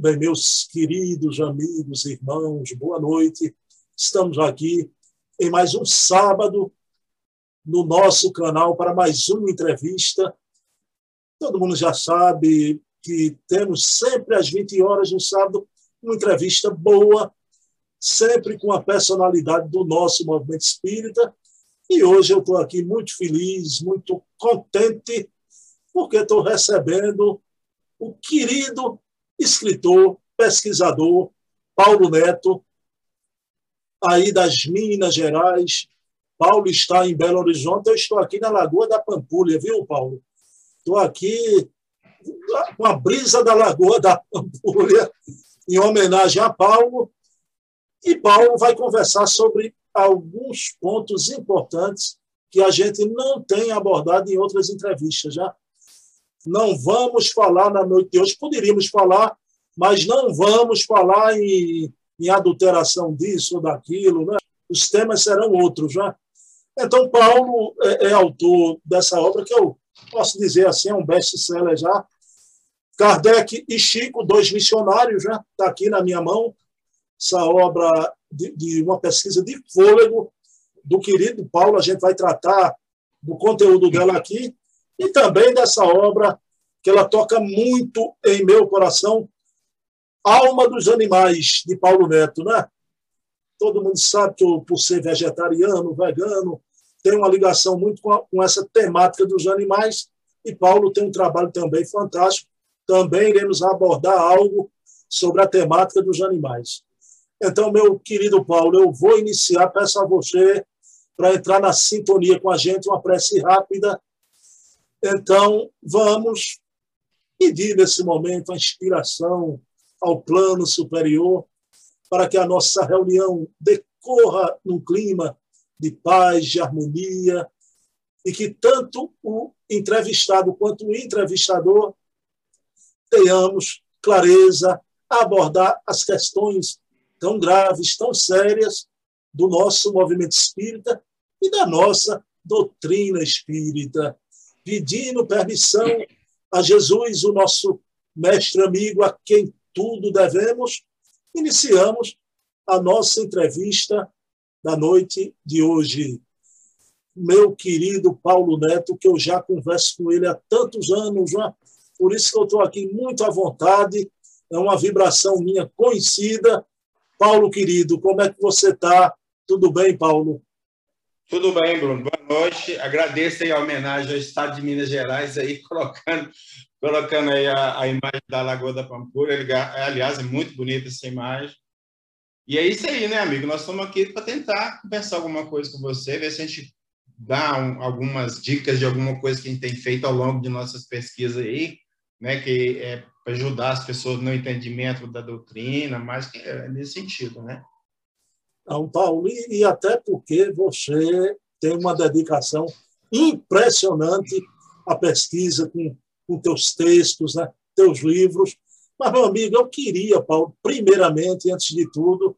Bem, meus queridos amigos, irmãos, boa noite. Estamos aqui em mais um sábado no nosso canal para mais uma entrevista. Todo mundo já sabe que temos sempre às 20 horas no sábado uma entrevista boa, sempre com a personalidade do nosso movimento espírita. E hoje eu estou aqui muito feliz, muito contente, porque estou recebendo o querido escritor, pesquisador, Paulo Neto, aí das Minas Gerais. Paulo está em Belo Horizonte, eu estou aqui na Lagoa da Pampulha, viu, Paulo? Estou aqui com a brisa da Lagoa da Pampulha, em homenagem a Paulo. E Paulo vai conversar sobre alguns pontos importantes que a gente não tem abordado em outras entrevistas já. Não vamos falar na noite de hoje, poderíamos falar, mas não vamos falar em, em adulteração disso ou daquilo, né? Os temas serão outros, né? Então, Paulo é, é autor dessa obra que eu posso dizer assim, é um best-seller já. Kardec e Chico, dois missionários, está aqui na minha mão. Essa obra de, de uma pesquisa de fôlego do querido Paulo, a gente vai tratar do conteúdo dela aqui e também dessa obra que ela toca muito em meu coração, Alma dos Animais, de Paulo Neto, né? Todo mundo sabe que eu, por ser vegetariano, vegano, tenho uma ligação muito com, a, com essa temática dos animais e Paulo tem um trabalho também fantástico. Também iremos abordar algo sobre a temática dos animais. Então, meu querido Paulo, eu vou iniciar, peço a você para entrar na sintonia com a gente, uma prece rápida então, vamos pedir nesse momento a inspiração ao plano superior para que a nossa reunião decorra num clima de paz, de harmonia, e que tanto o entrevistado quanto o entrevistador tenhamos clareza a abordar as questões tão graves, tão sérias do nosso movimento espírita e da nossa doutrina espírita pedindo permissão a Jesus, o nosso mestre amigo, a quem tudo devemos, iniciamos a nossa entrevista da noite de hoje. Meu querido Paulo Neto, que eu já converso com ele há tantos anos, já, por isso que eu estou aqui muito à vontade, é uma vibração minha conhecida. Paulo, querido, como é que você está? Tudo bem, Paulo? Tudo bem, Bruno. Boa noite. Agradeço aí a homenagem ao Estado de Minas Gerais aí, colocando, colocando aí a, a imagem da Lagoa da Pampulha. Aliás, é muito bonita essa imagem. E é isso aí, né, amigo? Nós estamos aqui para tentar conversar alguma coisa com você, ver se a gente dá um, algumas dicas de alguma coisa que a gente tem feito ao longo de nossas pesquisas aí, né, que é para ajudar as pessoas no entendimento da doutrina, mas que é nesse sentido, né? Então, Paulo, e, e até porque você tem uma dedicação impressionante à pesquisa com, com teus textos, né, teus livros. Mas, meu amigo, eu queria, Paulo, primeiramente, antes de tudo,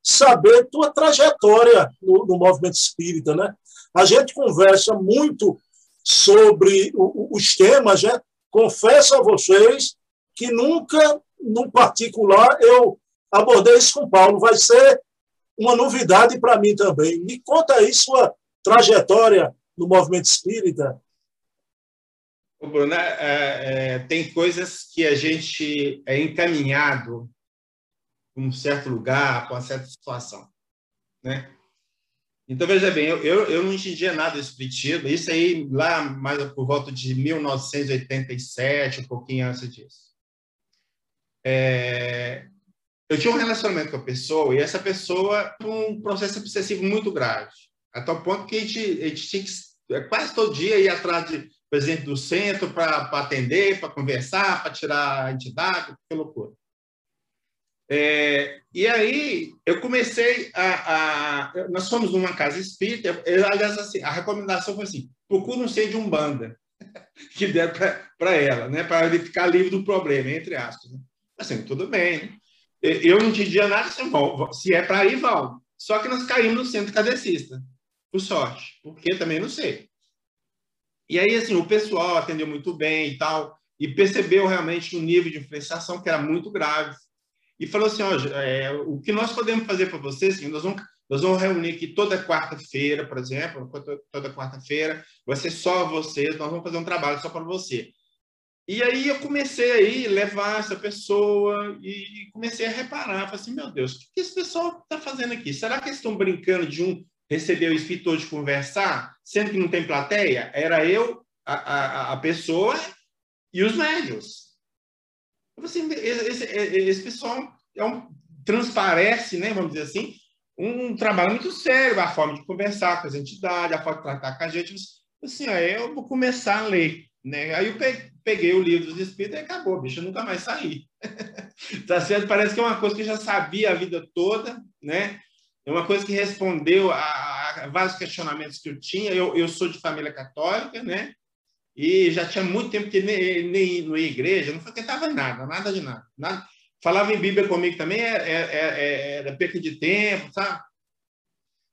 saber tua trajetória no, no movimento espírita. Né? A gente conversa muito sobre o, os temas, né? confesso a vocês que nunca, no particular, eu abordei isso com Paulo. Vai ser uma novidade para mim também. Me conta aí sua trajetória no movimento espírita. Bruno, é, é, tem coisas que a gente é encaminhado para um certo lugar, para uma certa situação, né? Então, veja bem, eu, eu, eu não entendia nada do espiritismo, isso aí lá mais por volta de 1987, um pouquinho antes disso. É, eu tinha um relacionamento com a pessoa e essa pessoa um processo obsessivo muito grave, a tal ponto que a gente, a gente tinha que quase todo dia ir atrás de presidente do centro para atender, para conversar, para tirar a entidade, que loucura. É, e aí eu comecei a, a, Nós fomos numa casa espírita, eu, aliás, assim, a recomendação foi assim: procura um ser de Umbanda que der para ela, né, para ele ficar livre do problema, entre aspas. Né? Assim, tudo bem. Né? Eu não entendia nada, assim, se é para ir, vão. Só que nós caímos no centro cadecista, por sorte, porque também não sei. E aí, assim, o pessoal atendeu muito bem e tal. e percebeu realmente um nível de influenciação que era muito grave. E falou assim: ó, é, o que nós podemos fazer para vocês, assim, nós, vamos, nós vamos reunir aqui toda quarta-feira, por exemplo, toda quarta-feira, vai ser só vocês, nós vamos fazer um trabalho só para você. E aí eu comecei aí levar essa pessoa e comecei a reparar, falei assim, meu Deus, o que esse pessoal está fazendo aqui? Será que eles estão brincando de um receber o escritor de conversar, sendo que não tem plateia? Era eu, a, a, a pessoa e os médios. Eu falei assim, esse, esse pessoal é um, transparece, né, vamos dizer assim, um trabalho muito sério, a forma de conversar com as entidades, a forma de tratar com a gente. Assim, aí eu vou começar a ler. Né? Aí eu peguei o livro dos Espíritos e acabou, bicho, eu nunca mais saí. tá certo? Parece que é uma coisa que eu já sabia a vida toda, né? É uma coisa que respondeu a, a vários questionamentos que eu tinha. Eu, eu sou de família católica, né? E já tinha muito tempo que nem, nem não ia igreja, não frequentava nada, nada de nada. nada. Falava em Bíblia comigo também, era, é, era, é, é, era perca de tempo, sabe?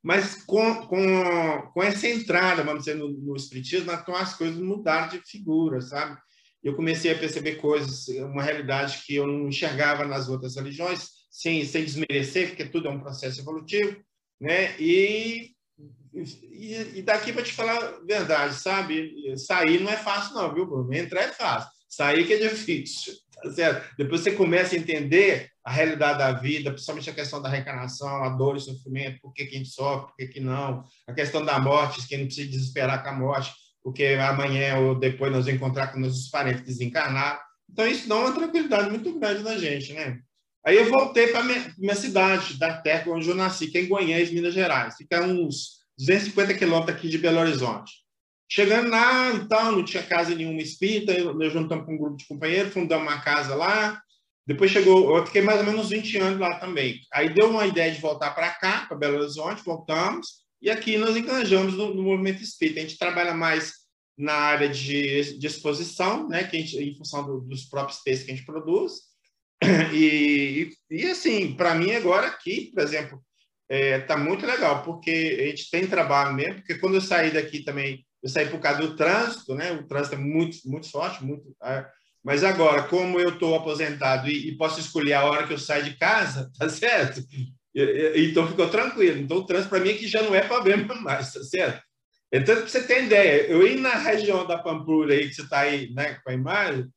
Mas com, com, com essa entrada, vamos dizer, no, no Espiritismo, então as coisas mudaram de figura, sabe? Eu comecei a perceber coisas, uma realidade que eu não enxergava nas outras religiões, sem, sem desmerecer, porque tudo é um processo evolutivo, né? E, e, e daqui para te falar a verdade, sabe? Sair não é fácil, não, viu, Bruno? Entrar é fácil, sair que é difícil, tá certo? Depois você começa a entender a realidade da vida, principalmente a questão da reencarnação, a dor e sofrimento, por que, que a gente sofre, por que, que não, a questão da morte, que gente precisa desesperar com a morte, porque amanhã ou depois nós vamos encontrar com nossos parentes desencarnados. Então, isso dá uma tranquilidade muito grande na gente, né? Aí eu voltei para minha, minha cidade, da terra onde eu nasci, que é em Goiânia, Minas Gerais. Fica uns 250 quilômetros aqui de Belo Horizonte. Chegando lá, então, não tinha casa nenhuma espírita, eu juntamos com um grupo de companheiros, fundamos uma casa lá, depois chegou, eu fiquei mais ou menos 20 anos lá também. Aí deu uma ideia de voltar para cá, para Belo Horizonte, voltamos, e aqui nós enganjamos no, no, movimento espírita. A gente trabalha mais na área de, de exposição, né, que gente, em função do, dos próprios textos que a gente produz. E, e, e assim, para mim agora aqui, por exemplo, é, tá muito legal, porque a gente tem trabalho mesmo, porque quando eu saí daqui também, eu saí por causa do trânsito, né? O trânsito é muito, muito forte, muito. É, mas agora, como eu estou aposentado e, e, posso escolher a hora que eu saio de casa, tá certo? Então ficou tranquilo. Então o trânsito para mim aqui já não é problema mais, tá certo? Então, para você ter ideia, eu ir na região da Pampulha aí, que você está aí né, com a imagem,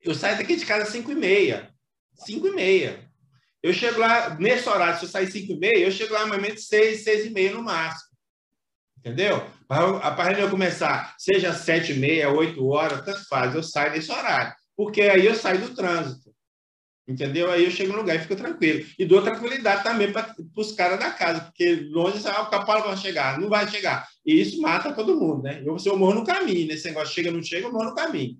eu saio daqui de casa às 5 e meia. 5 e meia. Eu chego lá, nesse horário, se eu sair 5 e meia, eu chego lá menos 6, 6 e meia no máximo. Entendeu? A partir de eu começar, seja sete e meia, oito horas, tanto faz, eu saio desse horário. Porque aí eu saio do trânsito. Entendeu? Aí eu chego no lugar e fico tranquilo. E dou tranquilidade também para os caras da casa, porque longe ah, o capala vai chegar, não vai chegar. E isso mata todo mundo, né? Eu, eu morro no caminho, nesse negócio chega, não chega, eu morro no caminho.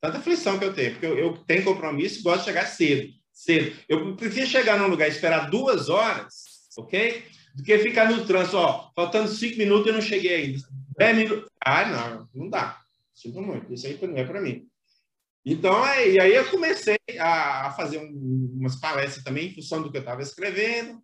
Tanta aflição que eu tenho, porque eu, eu tenho compromisso e gosto de chegar cedo. Cedo. Eu prefiro chegar num lugar e esperar duas horas, ok? do que ficar no trânsito, ó, faltando cinco minutos e eu não cheguei ainda. Dez minutos. Ah, não, não dá. Sinto muito. Isso aí não é para mim. Então, aí, aí eu comecei a, fazer um, umas palestras também em função do que eu estava escrevendo.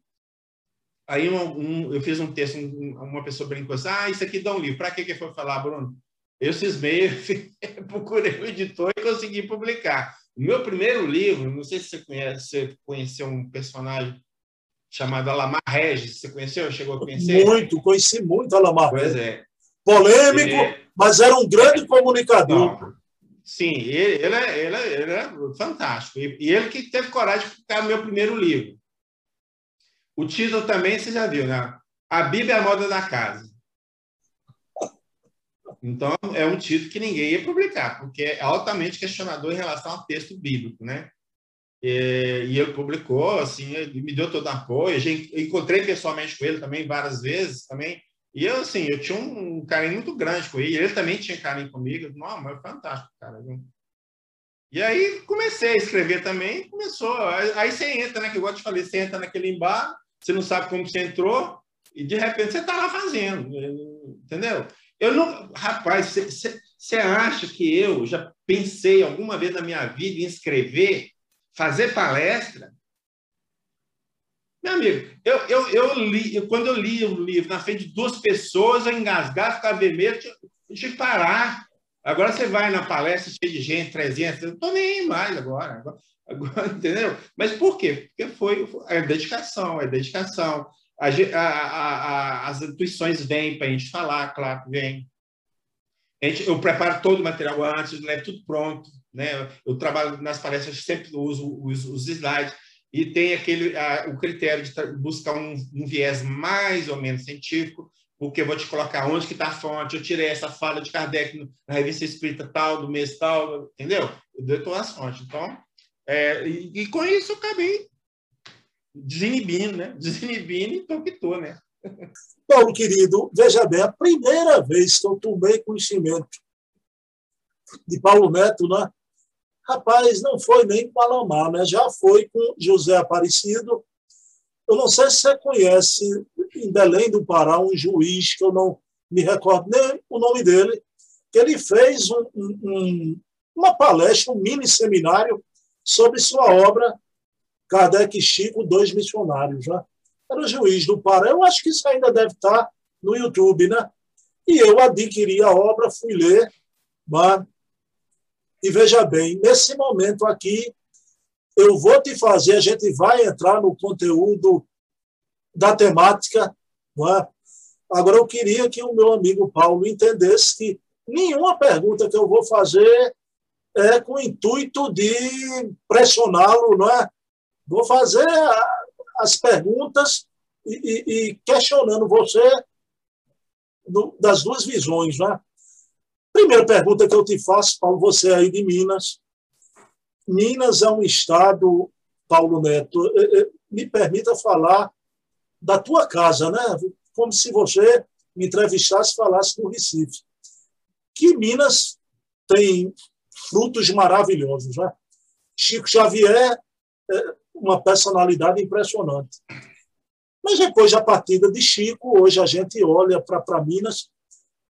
Aí um, um, eu fiz um texto, um, uma pessoa brincou assim, ah, isso aqui dá um livro. Para que que foi falar, Bruno? Eu cismei, procurei o editor e consegui publicar. O meu primeiro livro, não sei se você conhece, você conheceu um personagem chamado Alamar Regis. Você conheceu? Chegou a conhecer? Muito, conheci muito Alamar. Pois é. Polêmico, mas era um grande comunicador. Não. Sim, ele, ele, é, ele, é, ele é fantástico. E, e, ele que teve coragem de publicar meu primeiro livro. O título também você já viu, né? A Bíblia é a moda da casa. Então, é um título que ninguém ia publicar, porque é altamente questionador em relação ao texto bíblico, né? E, e ele publicou, assim, ele me deu todo apoio. Eu encontrei pessoalmente com ele também várias vezes também. E eu, assim, eu tinha um carinho muito grande com ele. Ele também tinha carinho comigo. Não, mas é fantástico, cara. E aí comecei a escrever também. Começou. Aí você entra, né? Que eu te falei, você entra naquele embalo, você não sabe como você entrou, e de repente você está lá fazendo. Entendeu? Eu não. Rapaz, você acha que eu já pensei alguma vez na minha vida em escrever fazer palestra. Meu amigo, eu, eu, eu li, eu, quando eu li o livro na frente de duas pessoas, eu engasgava, ficava vermelho, tinha, tinha que parar. Agora você vai na palestra cheia de gente, 300, eu não estou nem mais agora, agora, agora, entendeu? Mas por quê? Porque foi a é dedicação, é dedicação. A, a, a, as intuições vêm para a gente falar, claro que vem. Gente, eu preparo todo o material antes, levo tudo pronto. Né? Eu trabalho nas palestras, sempre uso os, os slides e tem aquele a, o critério de buscar um, um, viés mais ou menos científico, porque eu vou te colocar onde que está a fonte, eu tirei essa fala de Kardec na revista espírita tal, do mês tal, entendeu? Eu todas as fontes. Então, é, e, e, com isso eu acabei desinibindo, né? Desinibindo e tô que tô, né? Paulo, querido, veja bem, a primeira vez que eu tomei conhecimento de Paulo Neto, né? Rapaz, não foi nem com Alamar, né? já foi com José Aparecido. Eu não sei se você conhece, em Belém do Pará, um juiz, que eu não me recordo nem o nome dele, que ele fez um, um, uma palestra, um mini seminário sobre sua obra Kardec e Chico, dois missionários. Né? Era o juiz do Pará. Eu acho que isso ainda deve estar no YouTube. Né? E eu adquiri a obra, fui ler, mas e veja bem, nesse momento aqui, eu vou te fazer, a gente vai entrar no conteúdo da temática. É? Agora, eu queria que o meu amigo Paulo entendesse que nenhuma pergunta que eu vou fazer é com o intuito de pressioná-lo, não é? Vou fazer as perguntas e, e, e questionando você das duas visões, não é? Primeira pergunta que eu te faço, Paulo, você é aí de Minas. Minas é um estado, Paulo Neto, eh, eh, me permita falar da tua casa, né? Como se você me entrevistasse e falasse do Recife. Que Minas tem frutos maravilhosos, né? Chico Xavier é uma personalidade impressionante. Mas depois da partida de Chico, hoje a gente olha para Minas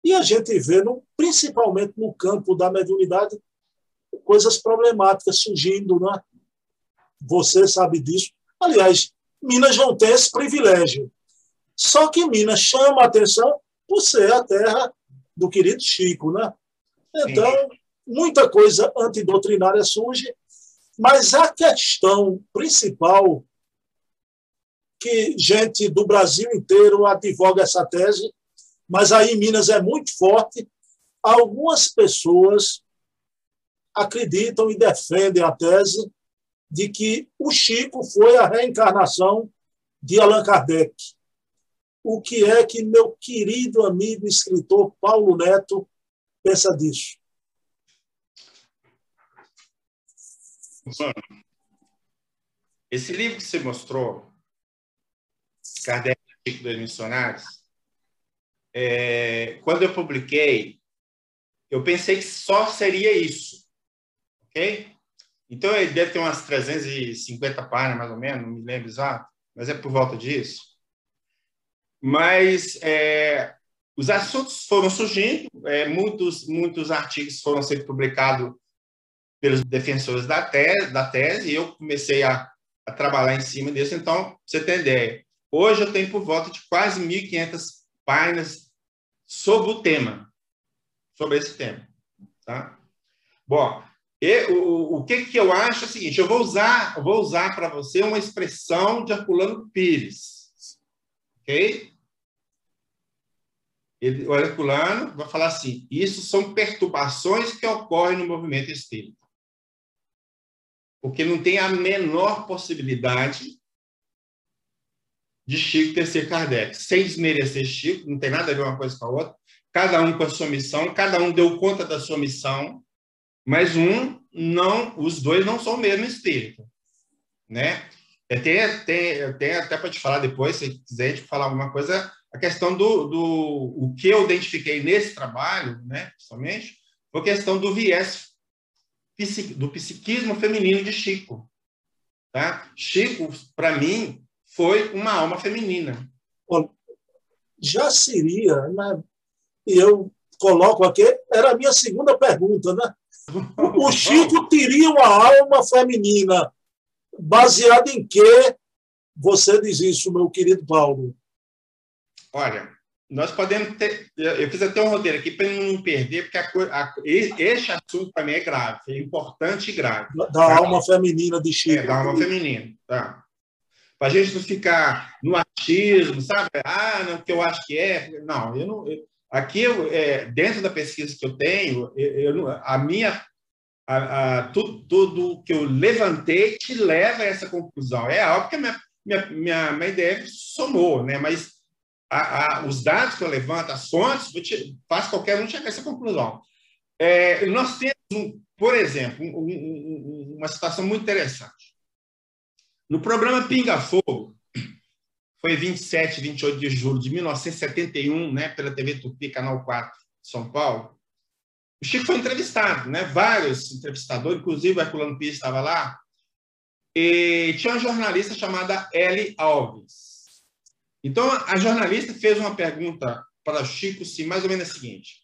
e a gente vê, no, principalmente no campo da mediunidade, coisas problemáticas surgindo. Né? Você sabe disso. Aliás, Minas não tem esse privilégio. Só que Minas chama a atenção por ser a terra do querido Chico. Né? Então, muita coisa antidoutrinária surge, mas a questão principal que gente do Brasil inteiro advoga essa tese mas aí em Minas é muito forte. Algumas pessoas acreditam e defendem a tese de que o Chico foi a reencarnação de Allan Kardec. O que é que meu querido amigo escritor Paulo Neto pensa disso? Esse livro que você mostrou, Kardec e Chico dos Missionários, é, quando eu publiquei, eu pensei que só seria isso, ok? Então, ele deve ter umas 350 páginas, mais ou menos, não me lembro exato, mas é por volta disso. Mas é, os assuntos foram surgindo, é, muitos, muitos artigos foram sendo publicados pelos defensores da tese, da tese e eu comecei a, a trabalhar em cima disso. Então, você tem ideia, hoje eu tenho por volta de quase 1.500 páginas sobre o tema, sobre esse tema, tá? Bom, e, o, o que, que eu acho é o seguinte, eu vou usar, eu vou usar para você uma expressão de Herculano Pires, ok? Ele, o Herculano vai falar assim, isso são perturbações que ocorrem no movimento espírita. Porque não tem a menor possibilidade de Chico ter ser Kardec, sem desmerecer Chico, não tem nada a ver uma coisa com a outra, cada um com a sua missão, cada um deu conta da sua missão, mas um não, os dois não são o mesmo espírito, né? Tem, tem, tem até para te falar depois, se quiser te falar alguma coisa, a questão do, do o que eu identifiquei nesse trabalho, né, somente, foi a questão do viés do psiquismo feminino de Chico. Tá? Chico, para mim, foi uma alma feminina. Bom, já seria, né? eu coloco aqui, era a minha segunda pergunta, né? O Chico teria uma alma feminina, baseada em que você diz isso, meu querido Paulo? Olha, nós podemos ter. Eu fiz até um roteiro aqui para não perder, porque a, a, este assunto para mim é grave, é importante e grave. Da tá? alma feminina de Chico. É, da alma feminina, tá? Para a gente não ficar no achismo, sabe? Ah, não, que eu acho que é. Não, eu não. Eu, aqui, eu, é, dentro da pesquisa que eu tenho, eu, a minha. A, a, tudo, tudo que eu levantei te leva a essa conclusão. É algo que a minha, minha, minha, minha ideia somou, né? Mas a, os dados que eu levanto, as fontes, faz qualquer um chegar a essa conclusão. É, nós temos, um, por exemplo, um, um, uma situação muito interessante. No programa Pinga Fogo, foi 27, 28 de julho de 1971, né, pela TV Tupi, Canal 4, São Paulo. O Chico foi entrevistado, né, vários entrevistadores, inclusive o Herculano Pires estava lá, e tinha uma jornalista chamada Ellie Alves. Então, a jornalista fez uma pergunta para Chico, sim, mais ou menos a seguinte: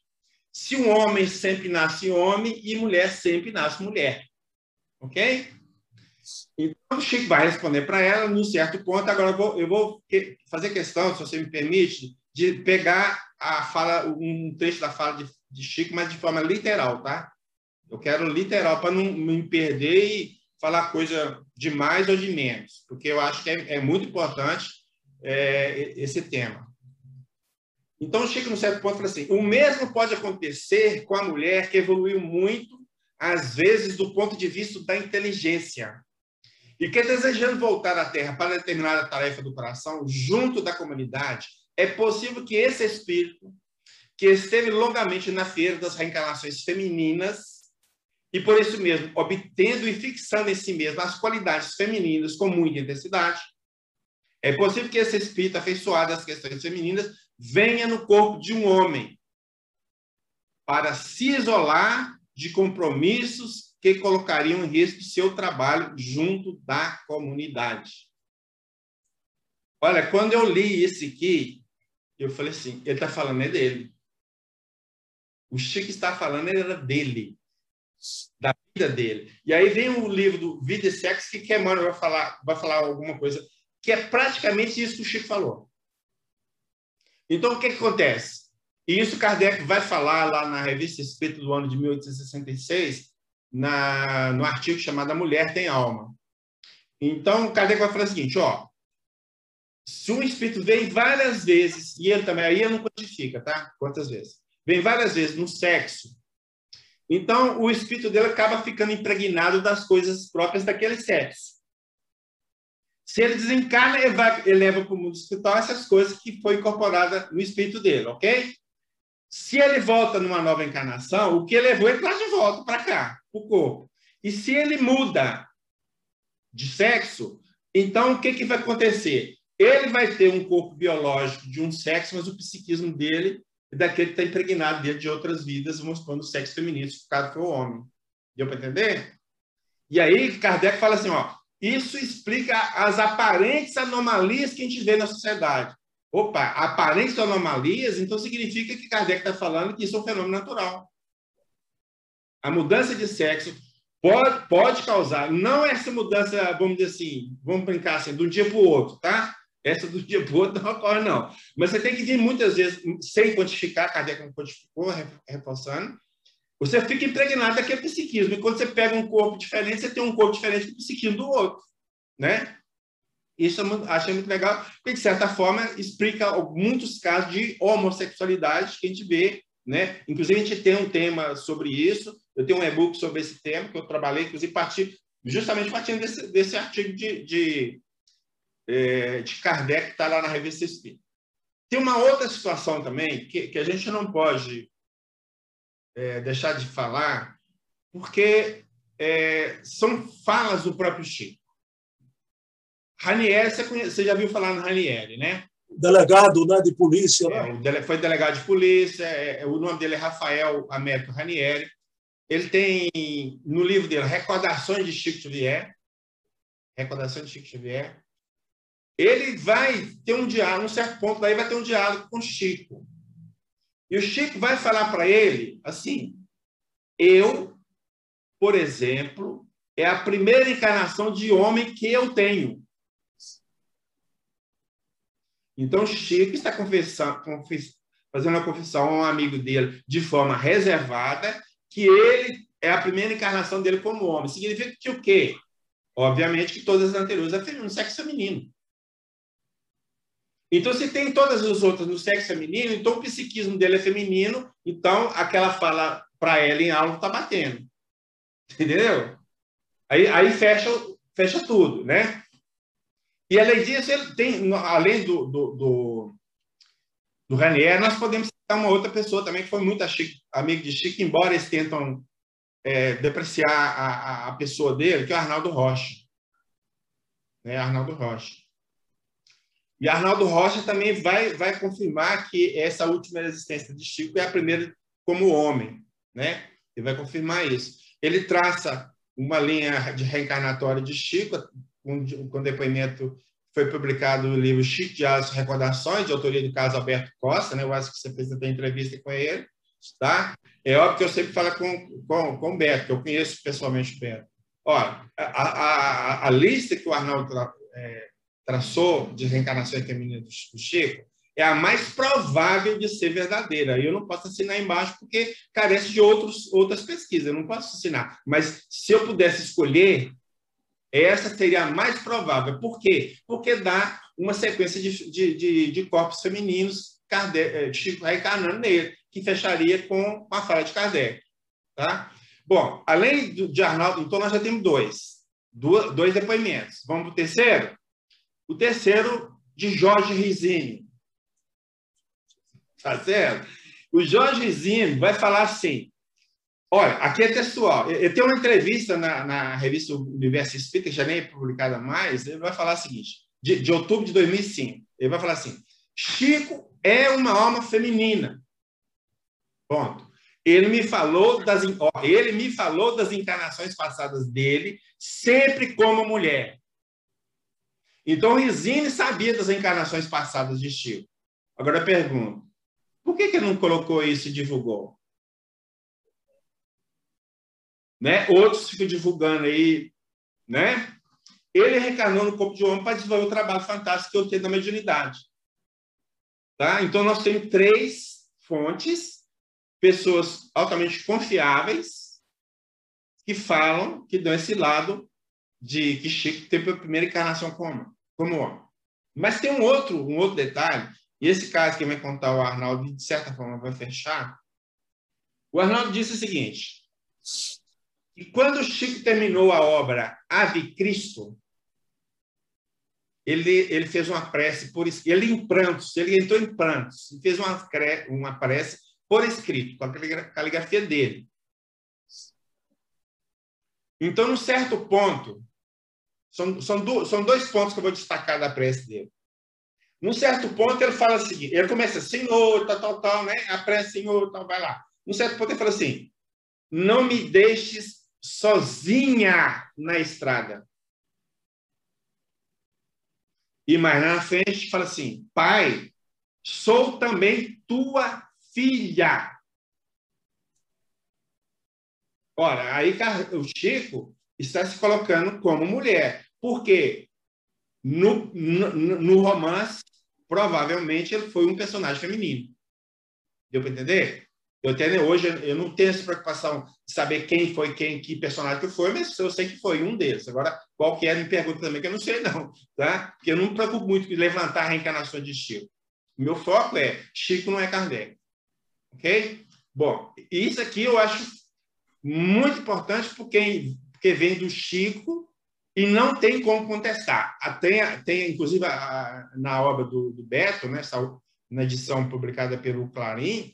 se um homem sempre nasce homem e mulher sempre nasce mulher, ok? Então, o Chico vai responder para ela num certo ponto. Agora, eu vou, eu vou fazer questão, se você me permite, de pegar a fala, um trecho da fala de, de Chico, mas de forma literal, tá? Eu quero literal para não me perder e falar coisa de mais ou de menos, porque eu acho que é, é muito importante é, esse tema. Então, chega num certo ponto fala assim: o mesmo pode acontecer com a mulher que evoluiu muito, às vezes, do ponto de vista da inteligência, e que, desejando voltar à Terra para determinada tarefa do coração, junto da comunidade, é possível que esse espírito, que esteve longamente na feira das reencarnações femininas, e por isso mesmo, obtendo e fixando em si mesmo as qualidades femininas com muita intensidade, é possível que esse espírito afeiçoado às questões femininas venha no corpo de um homem para se isolar de compromissos que colocariam em risco seu trabalho junto da comunidade. Olha, quando eu li isso aqui, eu falei assim, ele está falando é dele. O Chico está falando era dele, da vida dele. E aí vem o livro do Vida e Sexo, que Kemano vai falar, vai falar alguma coisa que é praticamente isso que o Chico falou. Então, o que, que acontece? E isso Kardec vai falar lá na Revista Espírito do ano de 1866, na, no artigo chamado A Mulher Tem Alma. Então, Kardec vai falar o seguinte, ó, se um espírito vem várias vezes, e ele também, aí ele não quantifica, tá? Quantas vezes? Vem várias vezes no sexo, então o espírito dele acaba ficando impregnado das coisas próprias daquele sexo. Se ele desencarna, ele, leva para o mundo espiritual essas coisas que foi incorporada no espírito dele, ok? Se ele volta numa nova encarnação, o que levou, ele traz de volta para cá, o corpo. E se ele muda de sexo, então o que, que vai acontecer? Ele vai ter um corpo biológico de um sexo, mas o psiquismo dele é daquele que está impregnado dentro de outras vidas, mostrando o sexo feminino, se caso for homem. Deu para entender? E aí, Kardec fala assim: ó, isso explica as aparentes anomalias que a gente vê na sociedade. Opa, aparentes anomalias, então significa que Kardec está falando que isso é um fenômeno natural. A mudança de sexo pode, pode causar, não essa mudança, vamos dizer assim, vamos brincar assim, de um dia para o outro, tá? Essa do dia para o outro não ocorre, não. Mas você tem que vir muitas vezes, sem quantificar, Kardec não quantificou, reforçando, você fica impregnado daquele psiquismo. E quando você pega um corpo diferente, você tem um corpo diferente do psiquismo do outro. Né? Isso eu achei muito legal, porque, de certa forma, explica muitos casos de homossexualidade que a gente vê. Né? Inclusive, a gente tem um tema sobre isso. Eu tenho um e-book sobre esse tema que eu trabalhei, inclusive, partir, justamente partindo desse, desse artigo de, de, é, de Kardec, que está lá na revista Espírita. Tem uma outra situação também que, que a gente não pode é, deixar de falar, porque é, são falas do próprio Chico. Ranieri, você, conhece, você já viu falar no Ranieri, né? Delegado né, de polícia. Né? É, foi delegado de polícia, é, é, o nome dele é Rafael Américo Ranieri. Ele tem, no livro dele, Recordações de Chico Xavier, Recordações de Chico Xavier, ele vai ter um diálogo, um certo ponto daí vai ter um diálogo com Chico. E o Chico vai falar para ele assim: eu, por exemplo, é a primeira encarnação de homem que eu tenho. Então, Chico está confessando, confess, fazendo uma confissão a um amigo dele de forma reservada, que ele é a primeira encarnação dele como homem. Significa que o quê? Obviamente que todas as anteriores é feminino, sexo feminino. Então, se tem todas as outras no sexo feminino, então o psiquismo dele é feminino, então aquela fala para ela em aula está batendo. Entendeu? Aí, aí fecha, fecha tudo, né? E além disso, ele tem, além do, do, do, do Ranier, nós podemos citar uma outra pessoa também que foi muito amigo de Chico, embora eles tentam é, depreciar a, a, pessoa dele, que é o Arnaldo Rocha. Né? Arnaldo Rocha. E Arnaldo Rocha também vai, vai confirmar que essa última existência de Chico é a primeira como homem. Né? Ele vai confirmar isso. Ele traça uma linha de reencarnatória de Chico, com, com depoimento foi publicado o livro Chico de As Recordações, de autoria do caso Alberto Costa, né? eu acho que você fez até entrevista com ele, tá? É óbvio que eu sempre falo com, com, com o Beto, que eu conheço pessoalmente o Beto. Olha, a, a, a lista que o Arnaldo tra, é, traçou de reencarnações femininas do, do Chico é a mais provável de ser verdadeira. Eu não posso assinar embaixo porque carece de outros, outras pesquisas, eu não posso assinar. Mas se eu pudesse escolher, essa seria a mais provável. Por quê? Porque dá uma sequência de, de, de, de corpos femininos Kardec, eh, reencarnando nele, que fecharia com a fala de Kardec. Tá? Bom, além de Arnaldo, então nós já temos dois. Dois depoimentos. Vamos para o terceiro? O terceiro, de Jorge Rizini. Tá certo? O Jorge Rizini vai falar assim: olha, aqui é textual. Eu tenho uma entrevista na, na revista Universo Espírita, que já nem é publicada mais. Ele vai falar o seguinte: de, de outubro de 2005. Ele vai falar assim: Chico é uma alma feminina. Ponto. Ele me falou das ele me falou das encarnações passadas dele, sempre como mulher. Então Rizine sabia das encarnações passadas de Chico. Agora eu pergunto, por que que ele não colocou isso e divulgou? Né? Outros ficam divulgando aí, né? Ele reencarnou no corpo de homem para desenvolver o trabalho fantástico que eu tenho da mediunidade. Tá? Então, nós temos três fontes, pessoas altamente confiáveis, que falam, que dão esse lado de que Chico teve a primeira encarnação como, como homem. Mas tem um outro, um outro detalhe, e esse caso que vai contar o Arnaldo, de certa forma, vai fechar. O Arnaldo disse o seguinte: que quando Chico terminou a obra Ave Cristo, ele, ele fez uma prece por ele em prantos, ele entrou em prantos e fez uma, uma prece por escrito, com a caligrafia dele. Então, num certo ponto, são, são, do, são dois pontos que eu vou destacar da prece dele. Num certo ponto, ele fala o seguinte: ele começa, Senhor, tal, tal, tal, né? A prece, Senhor, tal, vai lá. Num certo ponto, ele fala assim: Não me deixes sozinha na estrada. E mais na frente fala assim: Pai, sou também tua filha. Ora, aí o Chico está se colocando como mulher. Por quê? No, no, no romance, provavelmente ele foi um personagem feminino. Deu para entender? Eu tenho, hoje eu não tenho essa preocupação de saber quem foi quem, que personagem que foi, mas eu sei que foi um deles. Agora, qual que é, me pergunta também, que eu não sei não, tá? Porque eu não me preocupo muito em levantar a reencarnação de Chico. Meu foco é Chico não é Kardec. Ok? Bom, isso aqui eu acho muito importante porque, porque vem do Chico e não tem como contestar. Tem, tem inclusive, a, na obra do, do Beto, né, na edição publicada pelo Clarim,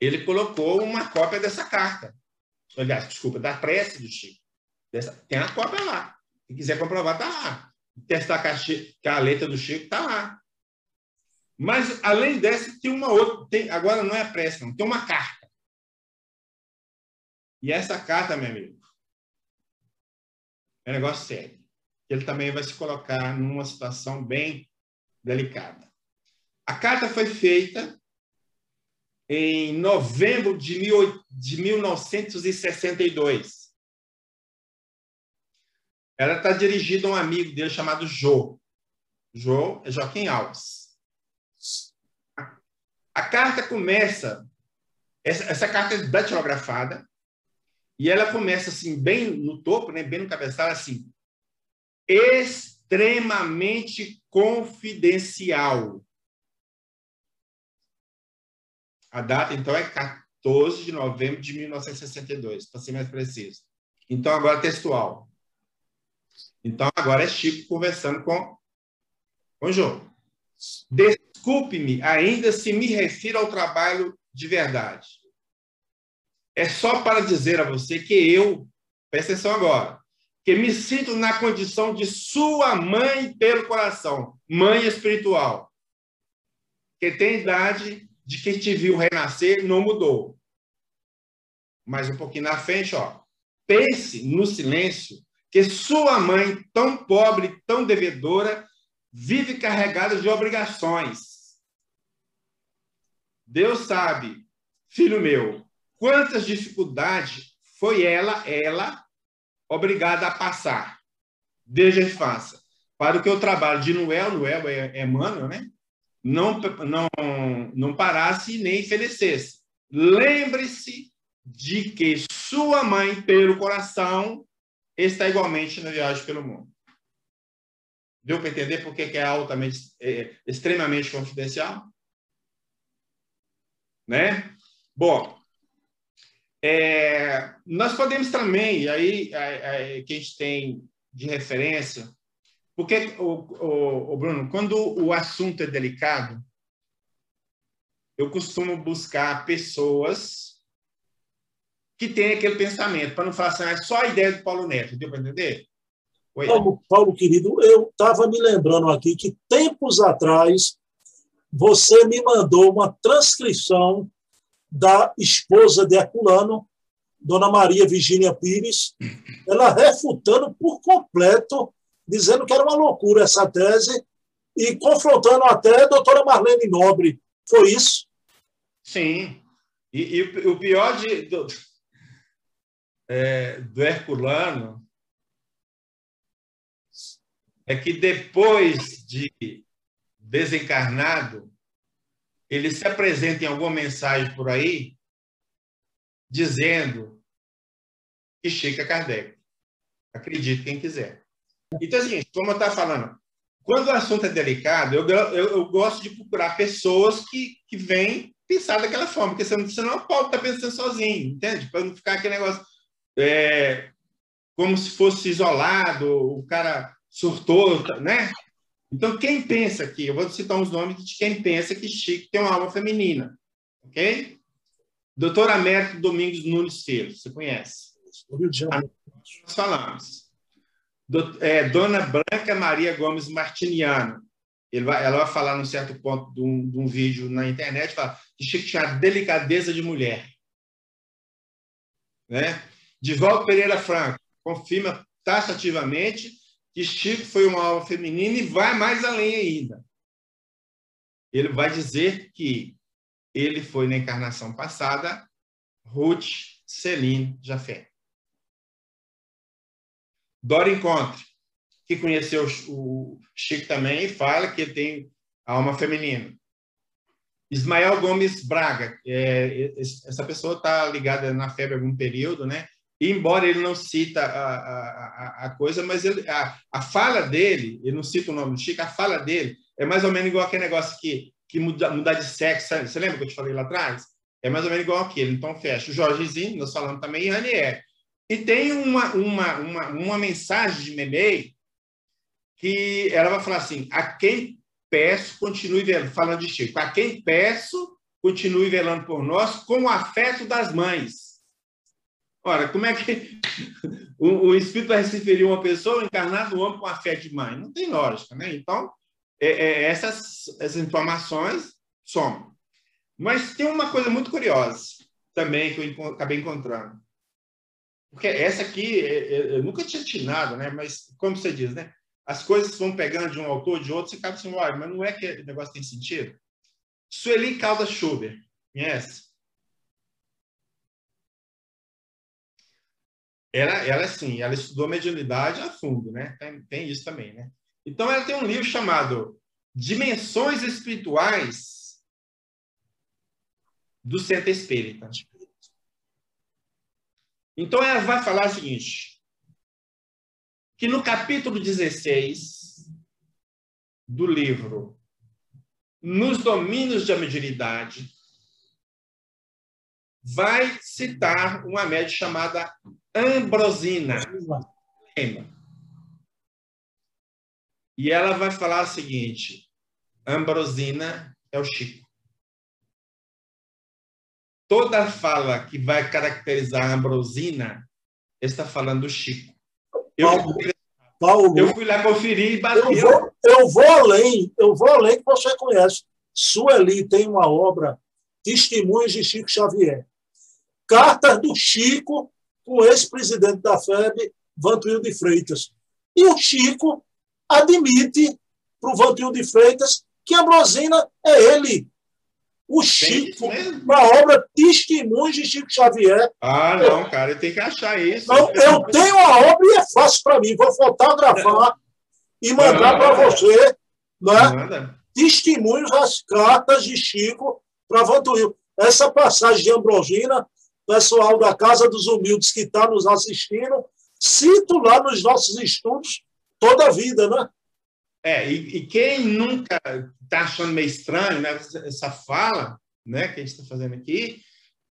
ele colocou uma cópia dessa carta. Aliás, desculpa, da prece do Chico. Dessa, tem a cópia lá. Se quiser comprovar, está lá. Testar que a letra do Chico está lá. Mas, além dessa, tem uma outra. Tem, agora não é a prece, não. Tem uma carta. E essa carta, meu amigo, é um negócio sério. Ele também vai se colocar numa situação bem delicada. A carta foi feita em novembro de, mil, de 1962. Ela está dirigida a um amigo dele chamado Jô. Jô é Joaquim Alves. A carta começa, essa, essa carta é datilografada, e ela começa assim, bem no topo, né, bem no cabeçalho, assim, extremamente confidencial. A data, então, é 14 de novembro de 1962, para ser mais preciso. Então, agora textual. Então, agora é Chico conversando com, com João. Desculpe-me ainda se me refiro ao trabalho de verdade. É só para dizer a você que eu, presta atenção agora, que me sinto na condição de sua mãe pelo coração, mãe espiritual, que tem idade de quem te viu renascer, não mudou. Mas um pouquinho na frente, ó. Pense no silêncio que sua mãe, tão pobre, tão devedora, vive carregada de obrigações. Deus sabe, filho meu, quantas dificuldades foi ela, ela, obrigada a passar desde a infância. Para o que eu trabalho de Noel, Noel é Emmanuel, né? Não, não, não parasse nem envelhecesse. Lembre-se de que sua mãe, pelo coração, está igualmente na viagem pelo mundo. Deu para entender por que é altamente, é, extremamente confidencial? Né? Bom, é, nós podemos também, aí, aí, que a gente tem de referência, porque, o, o, Bruno, quando o assunto é delicado, eu costumo buscar pessoas que têm aquele pensamento, para não falar assim, ah, é só a ideia do Paulo Neto, deu para entender? Paulo, Paulo, querido, eu estava me lembrando aqui que tempos atrás você me mandou uma transcrição da esposa de Herculano, Dona Maria Virgínia Pires, ela refutando por completo, dizendo que era uma loucura essa tese e confrontando até a doutora Marlene Nobre. Foi isso? Sim. E, e o pior de, do, é, do Herculano é que depois de desencarnado, ele se apresenta em alguma mensagem por aí dizendo que Chico é Kardec. Acredite quem quiser. Então, assim, como eu estava falando, quando o assunto é delicado, eu, eu, eu, gosto de procurar pessoas que, que vêm pensar daquela forma, porque senão, senão o Paulo está pensando sozinho, entende? Para não ficar aquele negócio é, como se fosse isolado, o cara surtou, né? Então, quem pensa aqui, eu vou citar uns nomes de quem pensa que Chico tem uma alma feminina, ok? Doutor Américo Domingos Nunes Filho, você conhece? Nós falamos. É, Dona Branca Maria Gomes Martiniano. Vai, ela vai falar num certo ponto de um, de um vídeo na internet, fala que Chico tinha delicadeza de mulher. Né? Divaldo Pereira Franco confirma taxativamente que Chico foi uma alma feminina e vai mais além ainda. Ele vai dizer que ele foi na encarnação passada Ruth Celine Jafé. Dora Encontre, que conheceu o Chico também, fala que ele tem alma feminina. Ismael Gomes Braga, é, essa pessoa está ligada na febre algum período, né? embora ele não cita a, a, a coisa, mas ele, a, a fala dele, ele não cita o nome do Chico, a fala dele é mais ou menos igual aquele negócio que, que muda, mudar de sexo, sabe? você lembra que eu te falei lá atrás? É mais ou menos igual aquele, então fecha. O Jorgezinho, nós falamos também, e Ranier. E tem uma, uma, uma, uma mensagem de Memei que ela vai falar assim, a quem peço, continue velando, falando de Chico, a quem peço, continue velando por nós com o afeto das mães Ora, como é que o, o espírito vai se referir a uma pessoa encarnada no homem com a fé de mãe? Não tem lógica, né? Então, é, é, essas, essas informações somam. Mas tem uma coisa muito curiosa também que eu acabei encontrando. Porque essa aqui, é, é, eu nunca tinha tirado, né? Mas, como você diz, né? As coisas vão pegando de um autor, de outro, você acaba assim, olha, mas não é que o negócio tem sentido? Sueli Caldas Schubert, conhece? ela, ela assim, ela estudou mediunidade a fundo, né? Tem, tem isso também, né? Então, ela tem um livro chamado Dimensões Espirituais do centro espírita. Então, ela vai falar o seguinte: que no capítulo 16 do livro Nos Domínios da Mediunidade, vai citar uma média chamada Ambrosina. E ela vai falar o seguinte: Ambrosina é o Chico. Toda fala que vai caracterizar a Ambrosina está falando do Chico. Eu, Paulo, Paulo, eu fui lá conferir e bateu. Eu vou, eu vou além, eu vou além que você conhece. Sueli tem uma obra, Testemunhos de Chico Xavier. Cartas do Chico com o ex-presidente da FEB, Vantuil de Freitas. E o Chico admite para o Vantuil de Freitas que a Brosina é ele. O Chico, uma obra Testemunhos de Chico Xavier. Ah, não, cara, tem que achar isso. Não, eu tenho a obra e é fácil para mim. Vou fotografar e mandar para você. Né? Testemunhos das cartas de Chico para Vantuil. Essa passagem de Ambrosina, pessoal da Casa dos Humildes que está nos assistindo, cito lá nos nossos estudos toda a vida, né? É, e, e quem nunca está achando meio estranho né, essa fala né, que a gente está fazendo aqui,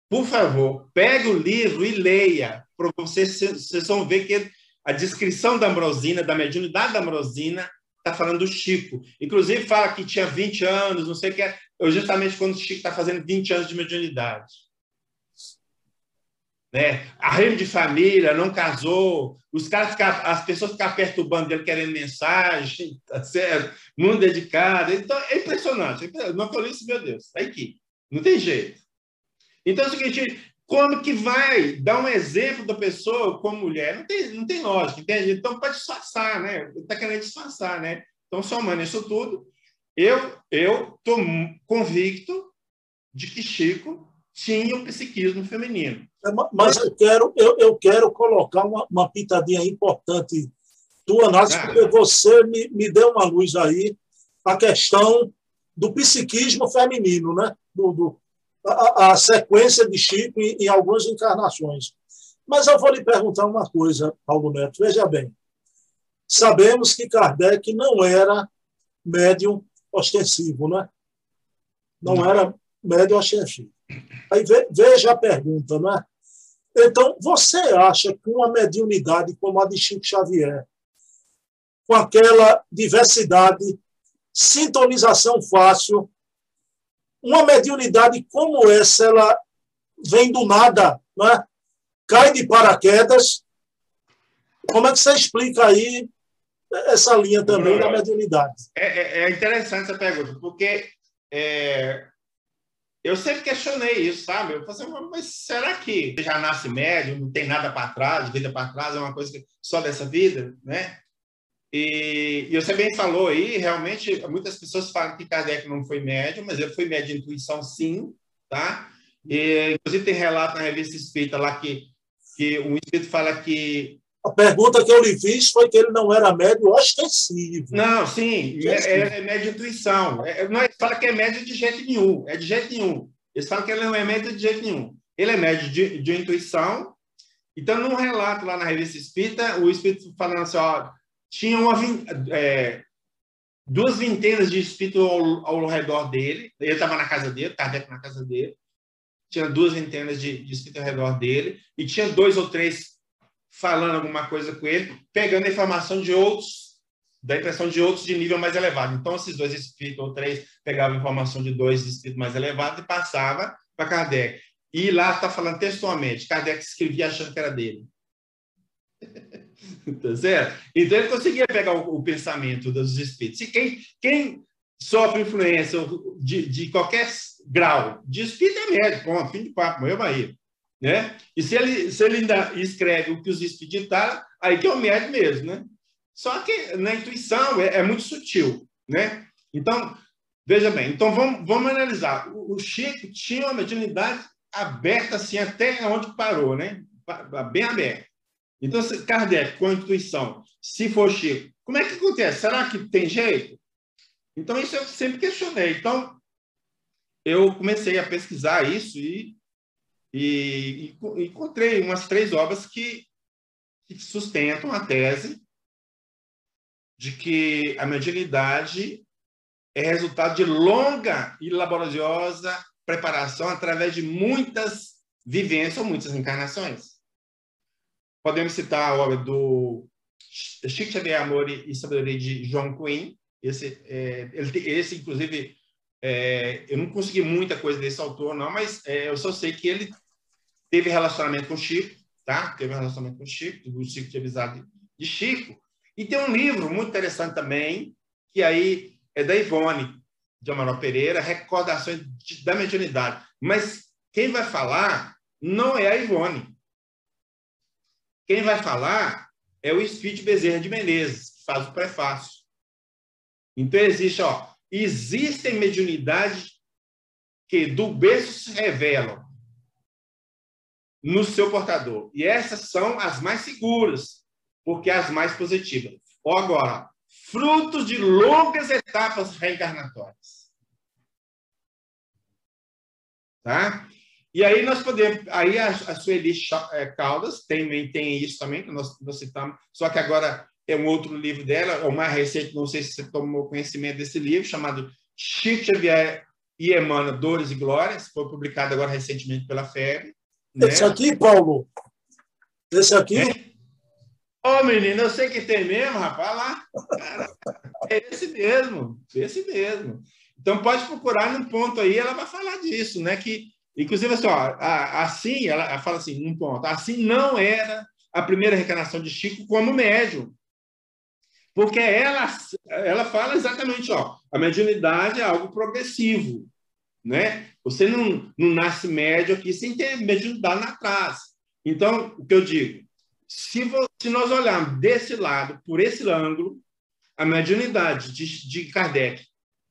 por favor, pegue o livro e leia, para vocês, vocês vão ver que a descrição da Ambrosina, da mediunidade da Ambrosina, está falando do Chico. Inclusive, fala que tinha 20 anos, não sei o que é, justamente quando o Chico está fazendo 20 anos de mediunidade né? Arreio de família, não casou, os caras ficar, as pessoas ficar perturbando ele querendo mensagem, tá certo? Mundo dedicado. Então, é impressionante. Não falei isso, meu Deus, tá aqui. Não tem jeito. Então é o seguinte, como que vai dar um exemplo da pessoa como mulher? Não tem, não tem lógica, entende? Então, para disfarçar, né? Está querendo disfarçar, né? Então, somando isso tudo, eu estou convicto de que Chico tinha o psiquismo feminino. Mas eu quero, eu, eu quero colocar uma, uma pitadinha importante tua análise, ah. porque você me, me deu uma luz aí a questão do psiquismo feminino, né? Do, do a, a, sequência de Chico em, em algumas encarnações. Mas eu vou lhe perguntar uma coisa, Paulo Neto. Veja bem, sabemos que Kardec não era médium ostensivo, né? Não, não. era médium ostensivo. Aí veja a pergunta, né? Então, você acha que uma mediunidade como a de Chico Xavier, com aquela diversidade, sintonização fácil, uma mediunidade como essa, ela vem do nada, né? cai de paraquedas. Como é que você explica aí essa linha também da mediunidade? É, é, é interessante essa pergunta, porque é, eu sempre questionei isso, sabe? Eu falei assim, mas será que já nasce médio, não tem nada para trás, vida para trás, é uma coisa só dessa vida, né? E, e você bem falou aí, realmente, muitas pessoas falam que Kardec não foi médio, mas ele foi médio de intuição, sim, tá? E, inclusive, tem relato na revista Espírita lá que, que um espírito fala que a pergunta que eu lhe fiz foi que ele não era médio ostensivo. Não, sim, é, é médio de intuição. É, não é, fala que é médio de jeito nenhum, é de jeito nenhum. Eles falam que ele não é médio de jeito nenhum. Ele é médio de, de intuição. Então, num relato lá na revista Espírita, o Espírito falando assim, ó, tinha uma, é, duas vintenas de espírito ao, ao redor dele. Ele estava na casa dele, Kardec na casa dele. Tinha duas vintenas de, de espírito ao redor dele. E tinha dois ou três falando alguma coisa com ele, pegando a informação de outros, da impressão de outros de nível mais elevado. Então, esses dois espíritos ou três pegavam informação de dois espíritos mais elevados e passava para Kardec. E lá está falando textualmente, Kardec escrevia achando que era dele. tá certo? Então ele conseguia pegar o, o, pensamento dos espíritos. E quem, quem sofre influência de, de qualquer grau de espírito é médico, ponto, fim de papo, meu Bahia. Né? E se ele, se ele ainda escreve o que os espíritos ditaram, aí que é o mesmo, né? Só que na intuição é, é, muito sutil, né? Então, veja bem, então vamos, vamos analisar. O, o Chico tinha uma mediunidade aberta assim até onde parou, né? Bem aberta. Então, se Kardec, com a intuição, se for Chico, como é que acontece? Será que tem jeito? Então, isso eu sempre questionei. Então, eu comecei a pesquisar isso e, e, encontrei umas três obras que, que sustentam a tese de que a mediunidade é resultado de longa e laboriosa preparação através de muitas vivências ou muitas encarnações. Podemos citar a obra do Chico Xavier Amor e Sabedoria de John Quinn. Esse, é, ele, esse inclusive, é, eu não consegui muita coisa desse autor, não, mas é, eu só sei que ele teve relacionamento com Chico, tá? Teve relacionamento com Chico, o Chico tinha avisado de Chico. E tem um livro muito interessante também, que aí é da Ivone de Amaral Pereira, Recordações da Mediunidade. Mas quem vai falar não é a Ivone. Quem vai falar é o Espírito Bezerra de Menezes, que faz o prefácio. Então, existe, ó, existem mediunidades que do berço se revelam no seu portador. E essas são as mais seguras, porque as mais positivas. Ou agora, frutos de longas etapas reencarnatórias. Tá? E aí nós podemos, aí a, a Sueli é, Caldas tem, tem isso também, que nós, nós citamos, só que agora é um outro livro dela, é o mais recente, não sei se você tomou conhecimento desse livro, chamado Chico Xavier e Emmanuel, Dores e Glórias, foi publicado agora recentemente pela FEB. Né? Esse aqui, Paulo, esse aqui... É? Ô, menino, eu sei que tem mesmo, rapaz, lá. Cara, é esse mesmo, esse mesmo. Então, pode procurar num ponto aí, ela vai falar disso, né? Que, inclusive, assim, ó, assim, ela fala assim, num ponto, assim não era a primeira reencarnação de Chico como médium. Porque ela, ela fala exatamente, ó, a mediunidade é algo progressivo, né? Você não, não nasce médio aqui sem ter mediunidade atrás. Então, o que eu digo, se, se nós olharmos desse lado, por esse ângulo, a mediunidade de, de Kardec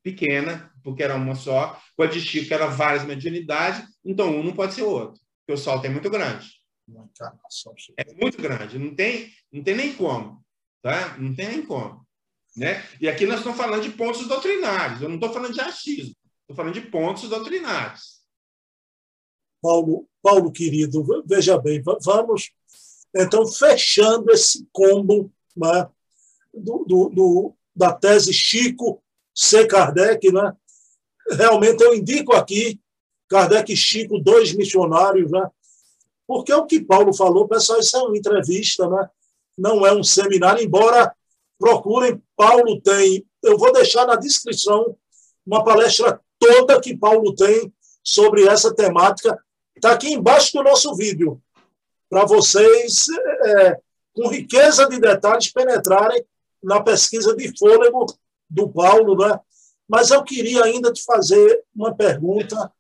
pequena, porque era uma só, com a de Chico era várias mediunidades, então um não pode ser o outro, porque o salto é muito grande. É muito grande, não tem, não tem nem como, tá? Não tem nem como, né? E aqui nós estamos falando de pontos doutrinários, eu não estou falando de achismo, estou falando de pontos doutrinários. Paulo, Paulo querido, veja bem, vamos então, fechando esse combo né, do, do, do, da tese Chico C. Kardec, né, realmente eu indico aqui Kardec e Chico, dois missionários, né, porque o que Paulo falou, pessoal, isso é uma entrevista, né, não é um seminário, embora procurem, Paulo tem, eu vou deixar na descrição uma palestra toda que Paulo tem sobre essa temática, está aqui embaixo do nosso vídeo para vocês, é, com riqueza de detalhes, penetrarem na pesquisa de fôlego do Paulo, né? Mas eu queria ainda te fazer uma pergunta.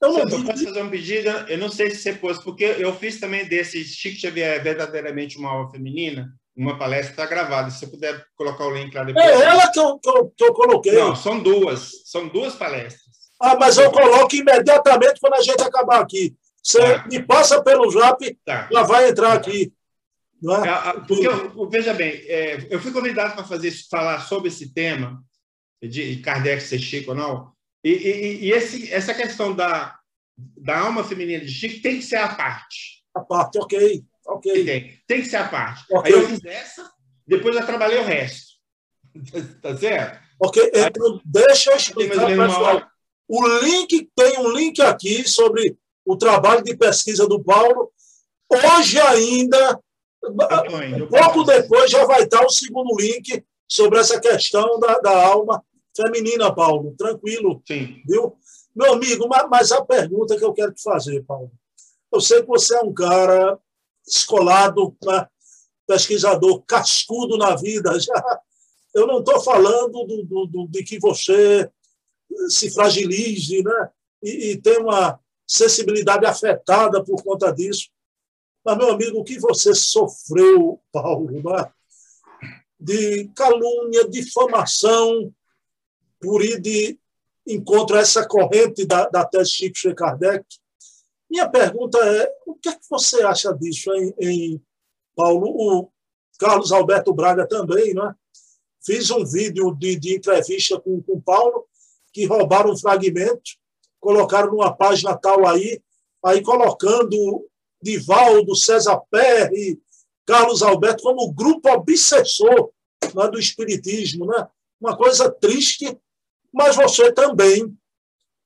Eu não eu posso fazer um pedido? Eu não sei se você pôs, porque eu fiz também desse Chico Xavier verdadeiramente uma aula feminina, uma palestra está gravada. Se você puder colocar o link lá depois. É ela que eu, que eu, que eu coloquei. Não, são duas. São duas palestras. Ah, mas eu coloco imediatamente quando a gente acabar aqui. Você tá. me passa pelo Zap, tá. já vai entrar aqui. É? Porque, eu, veja bem, é, eu fui convidado para fazer falar sobre esse tema de Kardec ser Chico ou não, e, e, e esse, essa questão da, da alma feminina de Chico tem que ser a parte. A parte, ok. ok. Tem, tem que ser a parte. Okay. Aí eu fiz essa, depois eu trabalhei o resto. tá certo? Ok, então deixa eu explicar, pessoal. O link, tem um link aqui sobre o trabalho de pesquisa do Paulo. Hoje ainda, pouco depois, já vai estar o segundo link sobre essa questão da, da alma feminina, Paulo. Tranquilo, Sim. viu? Meu amigo, mas a pergunta que eu quero te fazer, Paulo. Eu sei que você é um cara escolado, né? pesquisador cascudo na vida. Já, eu não estou falando do, do, do, de que você se fragilize né? e, e tem uma, sensibilidade afetada por conta disso. Mas, meu amigo, o que você sofreu, Paulo, né? de calúnia, difamação, por ir de encontro a essa corrente da, da tese Chico Che Kardec. Minha pergunta é: o que, é que você acha disso, em Paulo? O Carlos Alberto Braga também, né? Fiz um vídeo de, de entrevista com o Paulo, que roubaram um fragmento colocaram numa página tal aí, aí colocando Divaldo, César Perry, Carlos Alberto como grupo obsessor né, do Espiritismo. Né? Uma coisa triste, mas você também.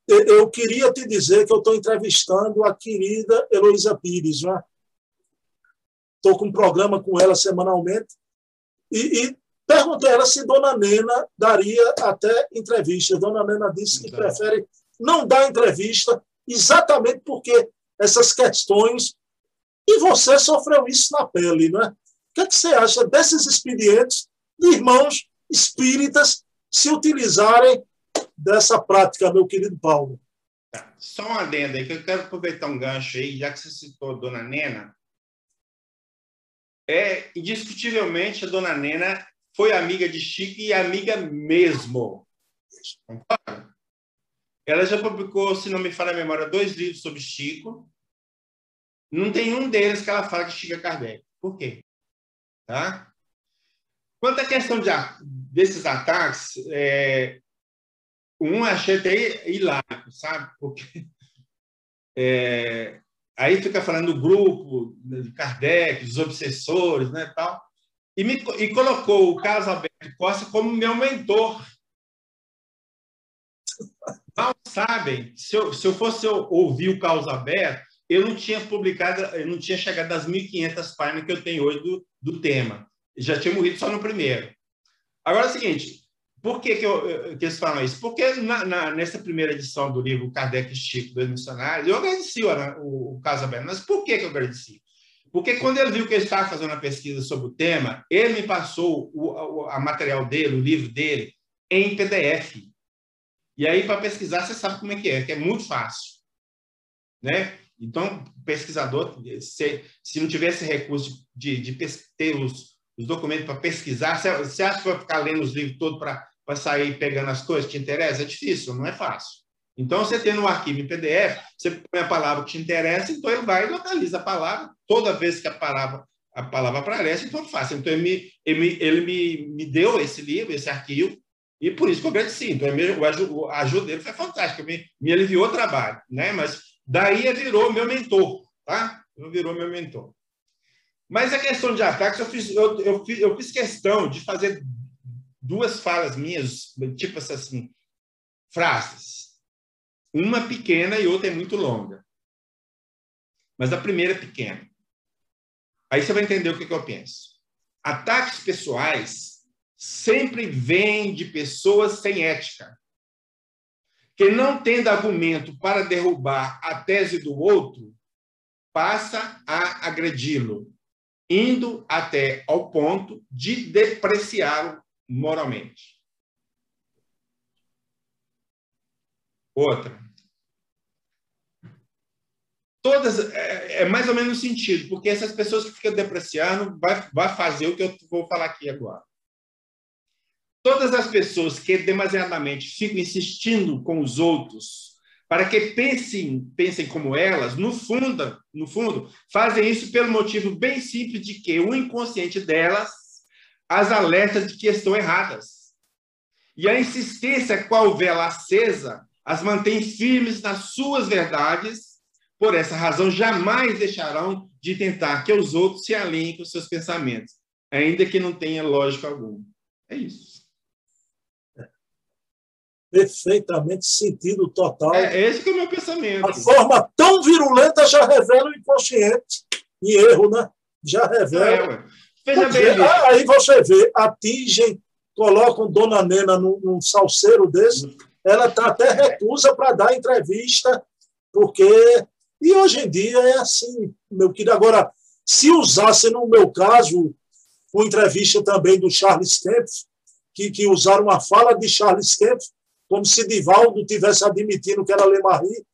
Eu queria te dizer que eu estou entrevistando a querida Heloísa Pires. Né? Estou com um programa com ela semanalmente. E, e perguntei a ela se Dona Nena daria até entrevista. Dona Nena disse que prefere não dar entrevista, exatamente porque essas questões e você sofreu isso na pele, não é? O que, é que você acha desses expedientes de irmãos espíritas se utilizarem dessa prática, meu querido Paulo? Tá. Só uma adenda aí, que eu quero aproveitar um gancho aí, já que você citou a Dona Nena. É, indiscutivelmente, a Dona Nena foi amiga de Chico e amiga mesmo. Ela já publicou, se não me falha a memória, dois livros sobre Chico. Não tem um deles que ela fala que Chica Kardec. Por quê? Tá? Quanto à questão de, desses ataques, é, um achei até hilário, sabe? Porque é, aí fica falando do grupo, de Kardec, dos obsessores, né, tal, e, me, e colocou o Carlos Alberto Costa como meu mentor. Mal sabem, se eu, se eu fosse ouvir o Carlos Alberto, eu não tinha publicado, eu não tinha chegado às 1.500 páginas que eu tenho hoje do, do tema. Já tinha morrido só no primeiro. Agora é o seguinte, por que, que, eu, que eles falam isso? Porque na, na, nessa primeira edição do livro Kardec e Chico, dois missionários, eu agradeci o, o, o caso aberto. Mas por que, que eu agradeci? Porque quando ele viu que eu estava fazendo a pesquisa sobre o tema, ele me passou o, a material dele, o livro dele, em PDF. E aí, para pesquisar, você sabe como é que é, que é muito fácil. Né? Então, pesquisador, se, se não tivesse recurso de, de ter os, os documentos para pesquisar, você, você acha que vai ficar lendo os livros todos para sair pegando as coisas que te interessam? É difícil, não é fácil. Então, você tem no arquivo em PDF, você põe a palavra que te interessa, então ele vai e localiza a palavra toda vez que a palavra, a palavra aparece, então é fácil. Então, ele, me, ele, ele me, me deu esse livro, esse arquivo, e por isso que eu agradeci. Então, a ajuda dele foi fantástica, me, me aliviou o trabalho, né? Mas Daí virou meu mentor, tá? Virou meu mentor. Mas a questão de ataques, eu fiz, eu, eu, fiz, eu fiz questão de fazer duas falas minhas, tipo assim, frases. Uma pequena e outra é muito longa. Mas a primeira é pequena. Aí você vai entender o que, que eu penso. Ataques pessoais sempre vêm de pessoas sem ética que não tendo argumento para derrubar a tese do outro, passa a agredi-lo, indo até ao ponto de depreciá-lo moralmente. Outra. Todas, é, é, mais ou menos o sentido, porque essas pessoas que ficam depreciando vai, vai fazer o que eu vou falar aqui agora. Todas as pessoas que demasiadamente ficam insistindo com os outros para que pensem, pensem como elas, no fundo, no fundo, fazem isso pelo motivo bem simples de que o inconsciente delas as alerta de que estão erradas. E a insistência qual vela acesa as mantém firmes nas suas verdades. Por essa razão, jamais deixarão de tentar que os outros se alinhem com seus pensamentos, ainda que não tenha lógica alguma. É isso perfeitamente sentido total. É, esse que é o meu pensamento. A forma tão virulenta já revela o inconsciente e erro, né? Já revela. É, Veja bem, aí você vê, atingem, colocam Dona Nena num, num salseiro desse, ela tá até recusa para dar entrevista, porque. E hoje em dia é assim, meu querido. Agora, se usasse, no meu caso, uma entrevista também do Charles Kempf, que, que usaram uma fala de Charles Kempf, como se Divaldo tivesse admitindo que era Lemarie,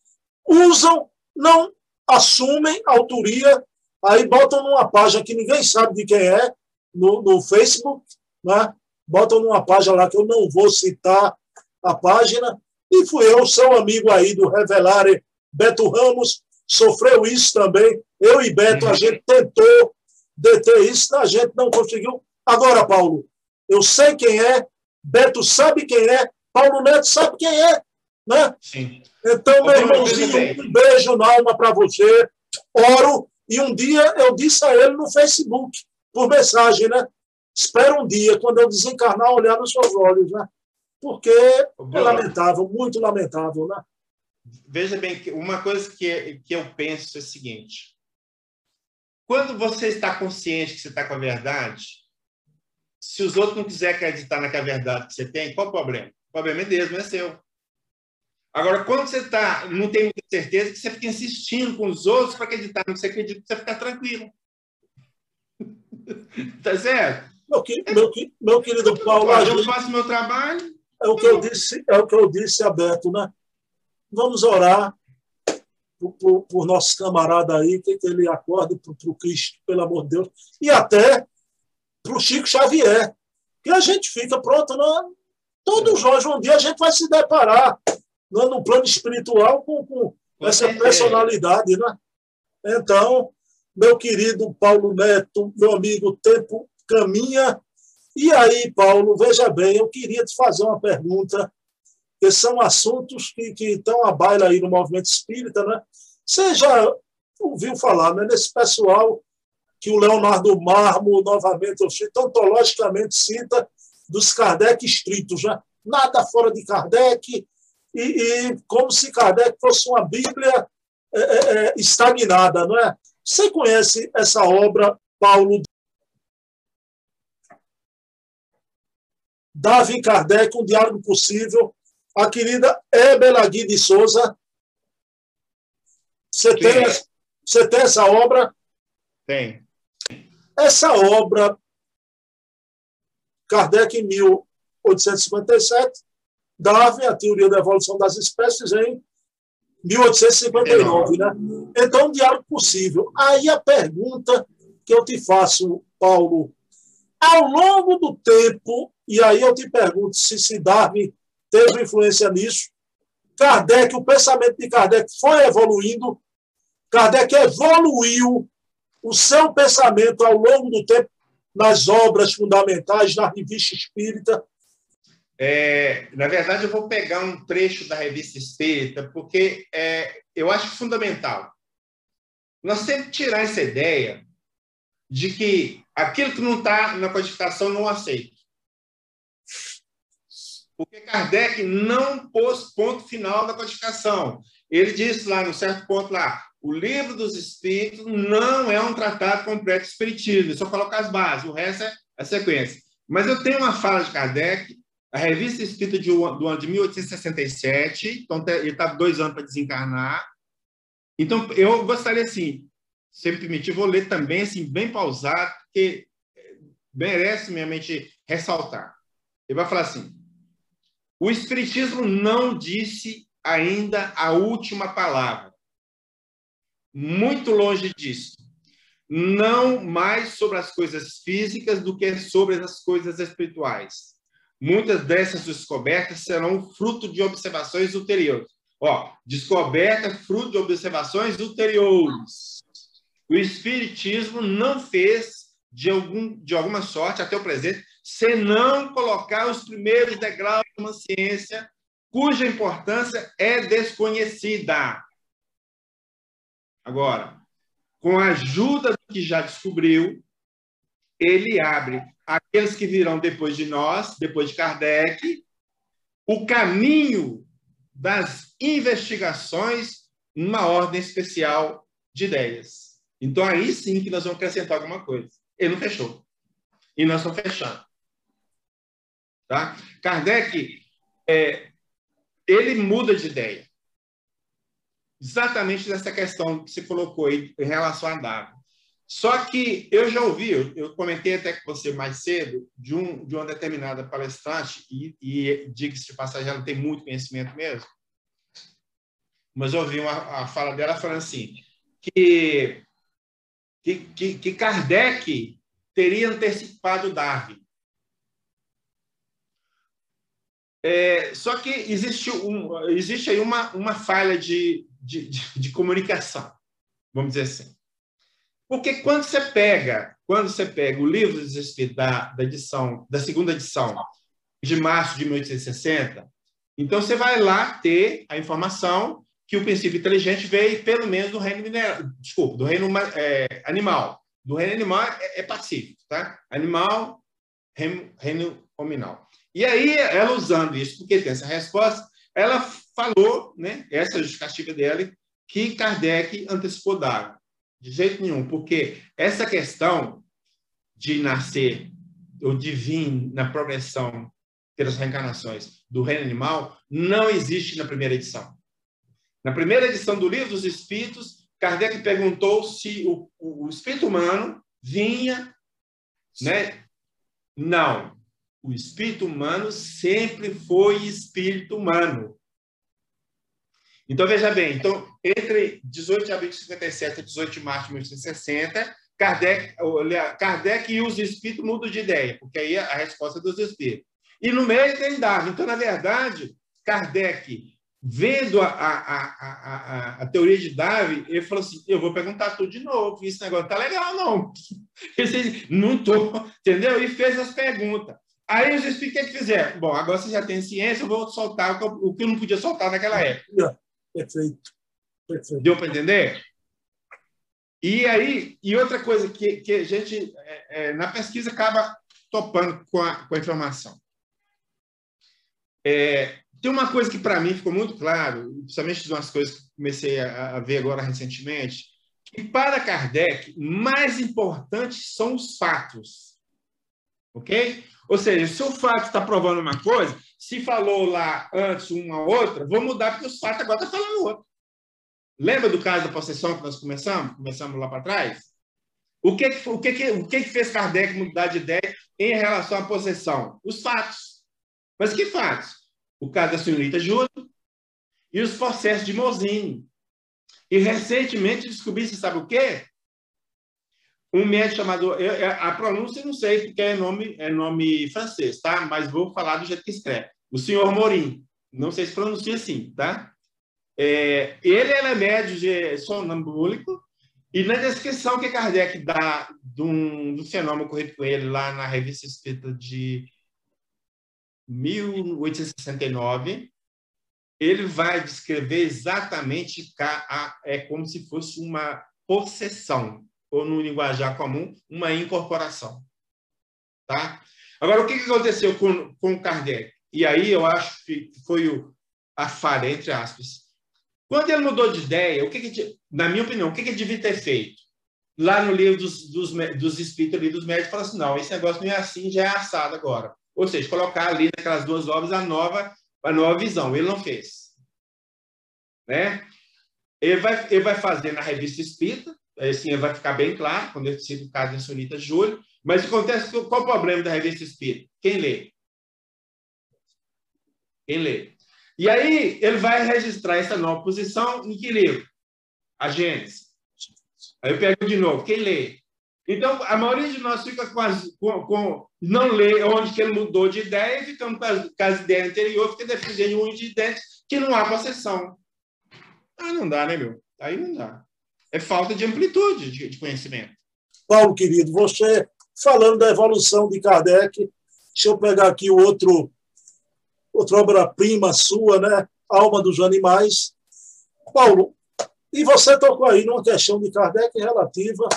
usam, não assumem autoria, aí botam numa página que ninguém sabe de quem é, no, no Facebook, né? botam numa página lá que eu não vou citar a página, e fui eu, seu amigo aí do Revelare, Beto Ramos, sofreu isso também. Eu e Beto, a gente tentou deter isso, a gente não conseguiu. Agora, Paulo, eu sei quem é, Beto sabe quem é, Paulo Neto sabe quem é. Né? Sim. Então, meu irmãozinho, um beijo na alma para você. Oro. E um dia eu disse a ele no Facebook, por mensagem, né? Espero um dia, quando eu desencarnar, olhar nos seus olhos, né? Porque é lamentável, muito lamentável, né? Veja bem, uma coisa que, que eu penso é o seguinte: quando você está consciente que você está com a verdade, se os outros não quiserem acreditar naquela verdade que você tem, qual o problema? O problema é deles, não é seu. Agora, quando você tá, não tem muita certeza, que você fica insistindo com os outros para acreditar no que você acredita, você fica tranquilo. tá certo? Meu, meu, meu querido Paulo. Eu faço meu trabalho. É o que eu disse, é o que eu disse, Aberto, né? Vamos orar por, por, por nosso camarada aí, que ele acorde para o Cristo, pelo amor de Deus, e até para o Chico Xavier, que a gente fica pronto, né? todo Jorge, um dia a gente vai se deparar né, no plano espiritual com, com essa personalidade, né? Então, meu querido Paulo Neto, meu amigo, o tempo caminha. E aí, Paulo, veja bem, eu queria te fazer uma pergunta, que são assuntos que, que estão à baila aí no movimento espírita, né? Você já ouviu falar né, nesse pessoal que o Leonardo Marmo, novamente, eu cito, ontologicamente cita dos Kardec estritos, né? nada fora de Kardec, e, e como se Kardec fosse uma Bíblia é, é, é, estagnada, não é? Você conhece essa obra, Paulo? Davi Kardec, Um Diálogo Possível, a querida Ebelagui de Souza. Você tem, você tem essa obra? Tem. Essa obra, Kardec, em 1857, Darwin, a teoria da evolução das espécies, em 1859, né? Então, um diálogo possível. Aí a pergunta que eu te faço, Paulo, ao longo do tempo, e aí eu te pergunto se, se Darwin teve influência nisso, Kardec, o pensamento de Kardec foi evoluindo, Kardec evoluiu o seu pensamento ao longo do tempo nas obras fundamentais, na revista espírita. É, na verdade, eu vou pegar um trecho da revista espírita, porque é, eu acho fundamental. Nós sempre tirar essa ideia de que aquilo que não está na codificação não aceita. Porque Kardec não pôs ponto final na codificação. Ele disse lá, no certo ponto lá, o livro dos Espíritos não é um tratado completo Espiritismo, só coloca as bases, o resto é a sequência. Mas eu tenho uma fala de Kardec, a revista Espírita de, do ano de 1867, então ele está dois anos para desencarnar. Então, eu gostaria, assim, se me permitir, vou ler também, assim, bem pausado, porque merece minha mente ressaltar. Ele vai falar assim: o Espiritismo não disse ainda a última palavra muito longe disso. Não mais sobre as coisas físicas do que sobre as coisas espirituais. Muitas dessas descobertas serão fruto de observações ulteriores. Ó, descoberta fruto de observações ulteriores. O Espiritismo não fez de, algum, de alguma sorte, até o presente, senão colocar os primeiros degraus de uma ciência cuja importância é desconhecida. Agora, com a ajuda do que já descobriu, ele abre aqueles que virão depois de nós, depois de Kardec, o caminho das investigações numa ordem especial de ideias. Então, aí sim que nós vamos acrescentar alguma coisa. Ele não fechou. E nós estamos fechando. Tá? Kardec, é, ele muda de ideia exatamente nessa questão que você colocou aí em relação a Davi. Só que eu já ouvi, eu comentei até com você mais cedo, de, um, de uma determinada palestrante, e, e diga-se de passagem, ela tem muito conhecimento mesmo, mas eu ouvi uma, a fala dela falando assim, que, que, que, que Kardec teria antecipado Darwin. É, só que existe, um, existe aí uma, uma falha de, de, de, de comunicação, vamos dizer assim. Porque quando você pega, quando você pega o livro da, da edição, da segunda edição, de março de 1860, Então, você vai lá ter a informação que o princípio inteligente veio pelo menos do reino mineral, desculpa, do reino é, animal. Do reino animal é, é pacífico, tá? Animal, reino, reino hominal. E aí, ela usando isso, porque tem essa resposta, ela falou, né, essa justificativa dela, que Kardec antecipou Darwin. De jeito nenhum, porque essa questão de nascer ou de vir na progressão pelas reencarnações do reino animal não existe na primeira edição. Na primeira edição do Livro dos Espíritos, Kardec perguntou se o, o espírito humano vinha, né? Não. O espírito humano sempre foi espírito humano. Então, veja bem, então, entre 18 de abril de 57 e 18 de março de 1860, Kardec, Kardec e os espíritos mudam de ideia, porque aí a resposta é dos espíritos. E no meio tem Darwin. Então, na verdade, Kardec, vendo a, a, a, a, teoria de Darwin, ele falou assim: eu vou perguntar tudo de novo, esse negócio tá legal, não. Não tô, entendeu? E fez as perguntas. Aí os espíritos o que fizeram? Bom, agora você já tem ciência, eu vou soltar o que eu não podia soltar naquela época. Perfeito. Perfeito. Deu para entender? E aí, e outra coisa que, que a gente, é, é, na pesquisa, acaba topando com a, com a informação. É, tem uma coisa que para mim ficou muito claro, principalmente de umas coisas que comecei a, a, ver agora recentemente, que para Kardec, mais importantes são os fatos. Ok? Ou seja, se o fato está provando uma coisa, se falou lá antes uma outra, vou mudar porque os fatos agora estão tá falando outra. Lembra do caso da possessão que nós começamos? Começamos lá para trás? O que, o, que, o que fez Kardec mudar de ideia em relação à possessão? Os fatos. Mas que fatos? O caso da senhorita Júlia e os processos de Mozini. E recentemente descobri, você sabe o quê? Um médico chamado. Eu, a pronúncia não sei, porque é nome, é nome francês, tá? Mas vou falar do jeito que escreve. O senhor Morim. Não sei se pronuncia assim, tá? É, ele era médio de sonambúlico, e na descrição que Kardec dá do, do fenômeno ocorrido com ele lá na Revista Espírita de 1869, ele vai descrever exatamente é como se fosse uma possessão, ou no linguajar comum, uma incorporação. Tá? Agora, o que aconteceu com, com Kardec? E aí eu acho que foi o, a falha, entre aspas. Quando ele mudou de ideia, o que, que na minha opinião, o que, que devia ter feito? Lá no livro dos, dos, dos espíritos ali, dos médicos, fala assim: não, esse negócio não é assim, já é assado agora. Ou seja, colocar ali naquelas duas obras a nova, a nova visão. Ele não fez. Né? Ele, vai, ele vai fazer na revista espírita, assim vai ficar bem claro, quando ele cita o caso da Sonita Júlio. Mas acontece, qual o problema da revista espírita? Quem lê? Quem lê? E aí ele vai registrar essa nova posição em que livro? A Gênesis. Aí eu pego de novo, quem lê? Então, a maioria de nós fica com, as, com, com não lê onde que ele mudou de ideia e ficamos com as, com as ideias anteriores, fica defendendo um de ideias que não há possessão. Ah, não dá, né, meu? Aí não dá. É falta de amplitude de, de conhecimento. Paulo, querido, você falando da evolução de Kardec, deixa eu pegar aqui o outro outra obra-prima sua, né? Alma dos Animais. Paulo, e você tocou aí numa questão de Kardec relativa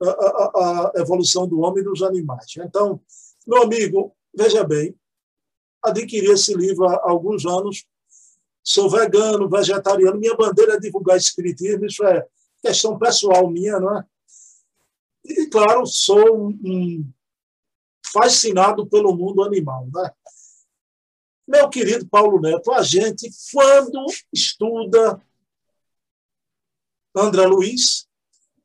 à, à, à evolução do homem e dos animais. Então, meu amigo, veja bem, adquiri esse livro há alguns anos, sou vegano, vegetariano, minha bandeira é divulgar espiritismo, isso é questão pessoal minha, não é? E, claro, sou um fascinado pelo mundo animal, né? Meu querido Paulo Neto, a gente, quando estuda André Luiz,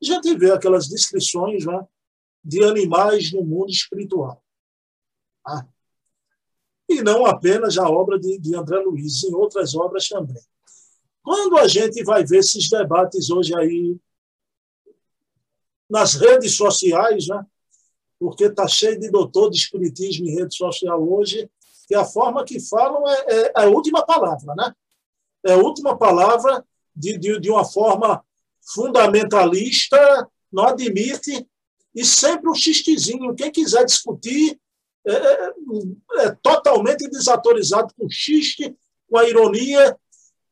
a gente vê aquelas descrições né, de animais no mundo espiritual. Ah. E não apenas a obra de, de André Luiz, em outras obras também. Quando a gente vai ver esses debates hoje aí nas redes sociais, né? porque está cheio de doutor de espiritismo em rede social hoje, que a forma que falam é, é, é a última palavra, né? É a última palavra de, de, de uma forma fundamentalista, não admite, e sempre um xistezinho. Quem quiser discutir é, é, é totalmente desautorizado com xiste com a ironia.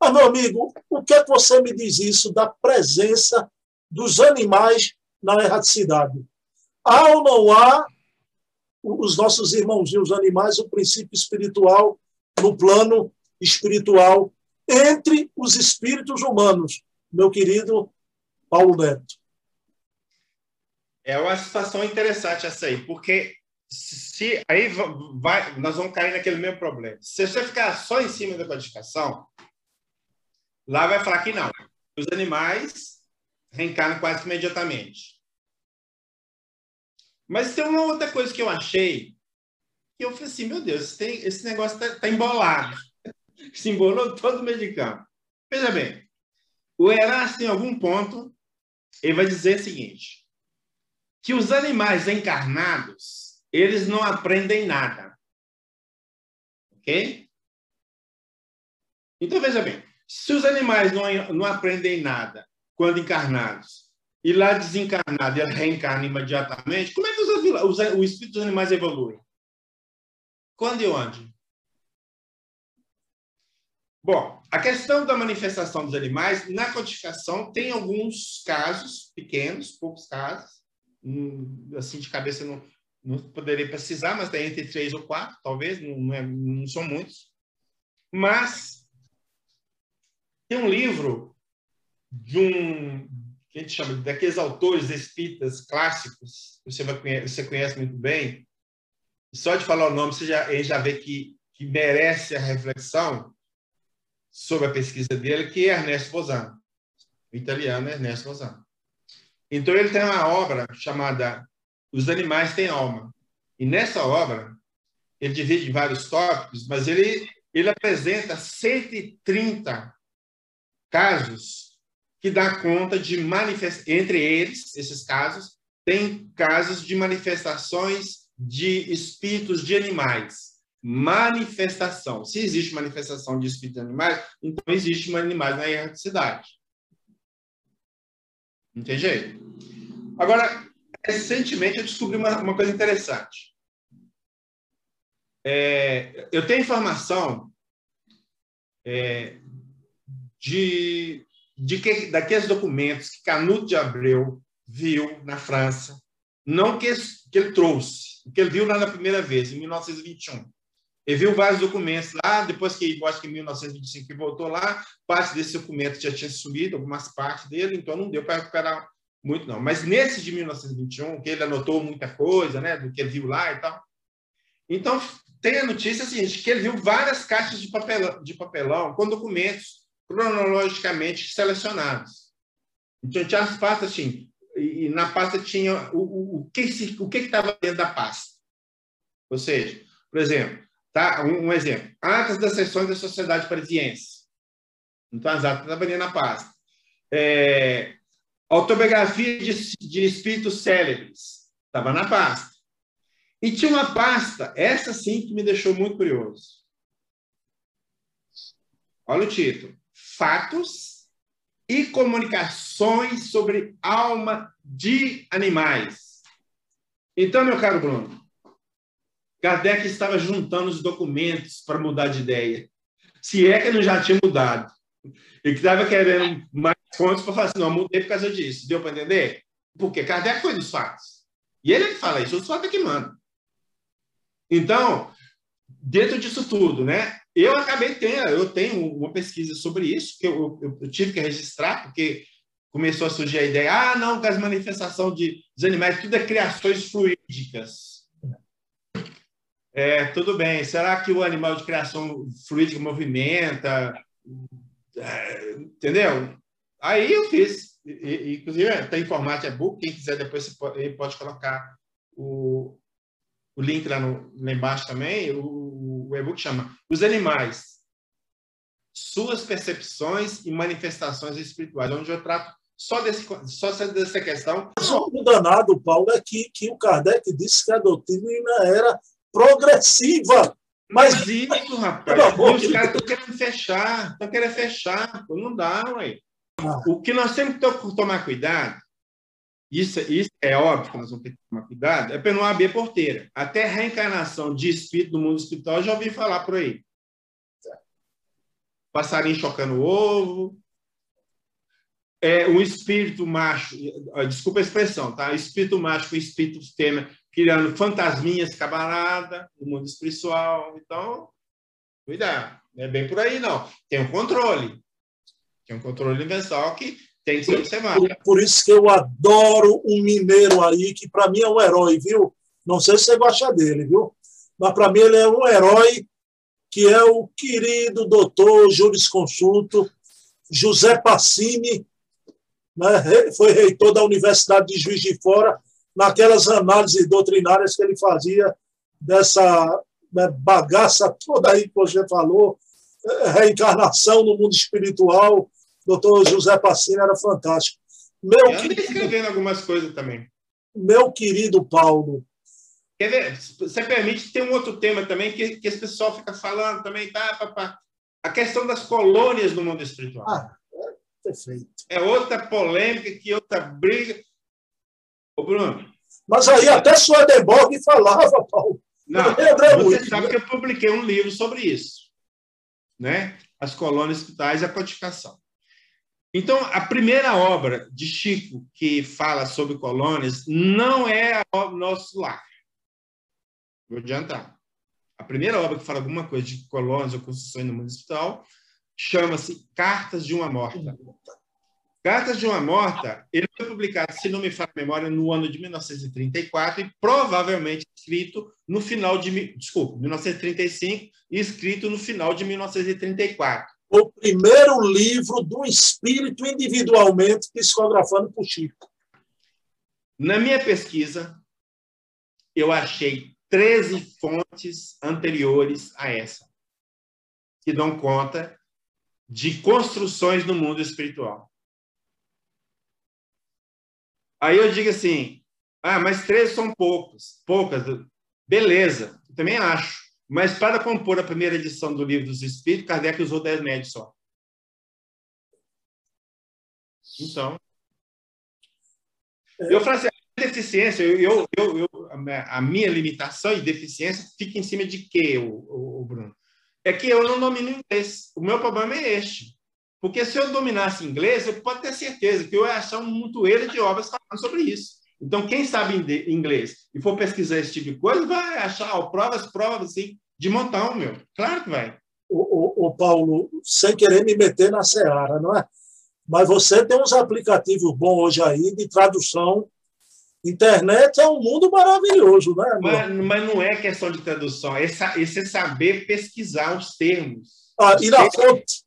Mas, meu amigo, o que é que você me diz isso da presença dos animais na erraticidade? Há ou não há os nossos irmãozinhos animais, o princípio espiritual no plano espiritual entre os espíritos humanos, meu querido Paulo Neto. É uma situação interessante essa aí, porque se aí vai, nós vamos cair naquele mesmo problema. Se você ficar só em cima da codificação, lá vai falar que não. Os animais reencarnam quase imediatamente. Mas tem uma outra coisa que eu achei, que eu falei assim, meu Deus, tem, esse negócio está tá embolado. Se embolou todo o meio de campo. Veja bem, o Erasto, em algum ponto, ele vai dizer o seguinte, que os animais encarnados, eles não aprendem nada. Ok? Então, veja bem, se os animais não, não aprendem nada quando encarnados, e lá desencarnado ele reencarna imediatamente, como é que os, os, o espírito dos animais evolui? Quando e onde? Bom, a questão da manifestação dos animais, na codificação, tem alguns casos pequenos, poucos casos, hum, assim de cabeça não, não poderia precisar, mas tem entre três ou quatro, talvez, não, é, não são muitos. Mas tem um livro de um, que a gente chama daqueles autores espíritas clássicos, você, vai, você conhece muito bem, só de falar o nome você já, já vê que, que merece a reflexão sobre a pesquisa dele, que é Ernesto Bozano, o italiano Ernesto Bozano. Então, ele tem uma obra chamada Os Animais Têm Alma. E nessa obra, ele divide em vários tópicos, mas ele, ele apresenta 130 casos que dá conta de manifest... entre eles, esses casos, tem casos de manifestações de espíritos de animais. Manifestação. Se existe manifestação de espíritos de animais, então existe animais na erraticidade. Não tem jeito. Agora, recentemente eu descobri uma, uma coisa interessante. É, eu tenho informação é, de de que, daqueles documentos que Canuto de Abreu viu na França, não que, que ele trouxe, que ele viu lá na primeira vez, em 1921. Ele viu vários documentos lá, depois que, acho que em 1925 que voltou lá, parte desse documento já tinha sumido, algumas partes dele, então não deu para recuperar muito, não. Mas nesse de 1921, que ele anotou muita coisa, né, do que ele viu lá e tal. Então, tem a notícia seguinte, que ele viu várias caixas de papelão, de papelão com documentos cronologicamente selecionados. Então, tinha as pastas, assim, e, na pasta tinha o, o, o que o que estava dentro da pasta. Ou seja, por exemplo, tá? um, um exemplo, atas das sessões da Sociedade Parisiense. Então, as atas estavam ali na pasta. É, autobiografia de, de espíritos célebres. Estava na pasta. E tinha uma pasta, essa sim que me deixou muito curioso. Olha o título fatos e comunicações sobre alma de animais. Então, meu caro Bruno, Kardec estava juntando os documentos para mudar de ideia. Se é que ele já tinha mudado. E que estava querendo mais fontes para falar assim, não, mudei por causa disso. Deu para entender? Porque Kardec foi dos fatos. E ele fala isso, os fatos é que manda. Então, dentro disso tudo, né? Eu acabei tendo, eu tenho uma pesquisa sobre isso, que eu, eu, eu, tive que registrar, porque começou a surgir a ideia, ah, não, que as manifestações de, dos animais, tudo é criações fluídicas. É, tudo bem, será que o animal de criação fluídica movimenta? É, entendeu? Aí eu fiz, e, inclusive está em formato e-book, quem quiser depois pode, pode colocar o, o link lá, no, lá embaixo também, o, o e-book chama Os Animais, Suas Percepções e Manifestações Espirituais, onde eu trato só, desse, só dessa questão. O danado, Paulo, é que, que o Kardec disse que a doutrina era progressiva. Mas, mas isso, rapaz, os caras estão querendo fechar, estão querendo fechar, não dá, ué. Ah. O que nós temos que tomar cuidado isso, isso é óbvio que nós vamos ter que tomar cuidado, é para não abrir porteira. Até reencarnação de espírito no mundo espiritual, já ouvi falar por aí. passarinho chocando o ovo, é, um espírito macho, desculpa a expressão, tá? Espírito macho espírito fêmea criando fantasminhas camarada no mundo espiritual. Então, cuidado, não é bem por aí, não. Tem um controle. Tem um controle universal que tem que ser observado. Por, por isso que eu adoro um mineiro aí, que para mim é um herói, viu? Não sei se você gosta dele, viu? Mas para mim ele é um herói que é o querido doutor jurisconsulto José Passini, né? foi reitor da Universidade de Juiz de Fora, naquelas análises doutrinárias que ele fazia dessa né, bagaça toda aí que você falou, reencarnação no mundo espiritual, doutor José Passini era fantástico. Meu Eu querido, escrevendo algumas coisas também. Meu querido Paulo. Quer ver? Você permite, tem um outro tema também que, que esse pessoal fica falando também, tá, papá? A questão das colônias no mundo espiritual. Ah, é perfeito. É outra polêmica, que outra briga. Ô, Bruno. Mas aí até Swedenborg falava, Paulo. Não, você sabe que eu publiquei um livro sobre isso, né? As colônias hospitais e a codificação. Então, a primeira obra de Chico que fala sobre colônias não é o nosso lar. Vou adiantar. A primeira obra que fala alguma coisa de colônias ou construções no mundo chama-se Cartas de uma Morta. Cartas de uma Morta, ele foi publicado, se não me falha a memória, no ano de 1934 e provavelmente escrito no final de, desculpa, 1935 e escrito no final de 1934. O primeiro livro do espírito individualmente psicografando por Chico. Na minha pesquisa, eu achei 13 fontes anteriores a essa que dão conta de construções no mundo espiritual. Aí eu digo assim, ah, mas três são poucos, poucas. Beleza, eu também acho. Mas para compor a primeira edição do Livro dos Espíritos, Kardec usou dez médios só. Então, eu falo assim, a deficiência, eu, eu, eu, a minha limitação e deficiência fica em cima de quê, o, o, o Bruno? É que eu não domino inglês. O meu problema é este. Porque se eu dominasse inglês, eu pode ter certeza que eu ia achar um montoeiro de obras falando sobre isso. Então, quem sabe inglês e for pesquisar esse tipo de coisa, vai achar ó, provas, provas, assim, de montão, meu. Claro que vai. O, o, o Paulo, sem querer me meter na seara, não é? Mas você tem uns aplicativos bons hoje aí de tradução. Internet é um mundo maravilhoso, né? Mas, mas não é questão de tradução, é, esse é saber pesquisar os termos. Ah, e na fonte.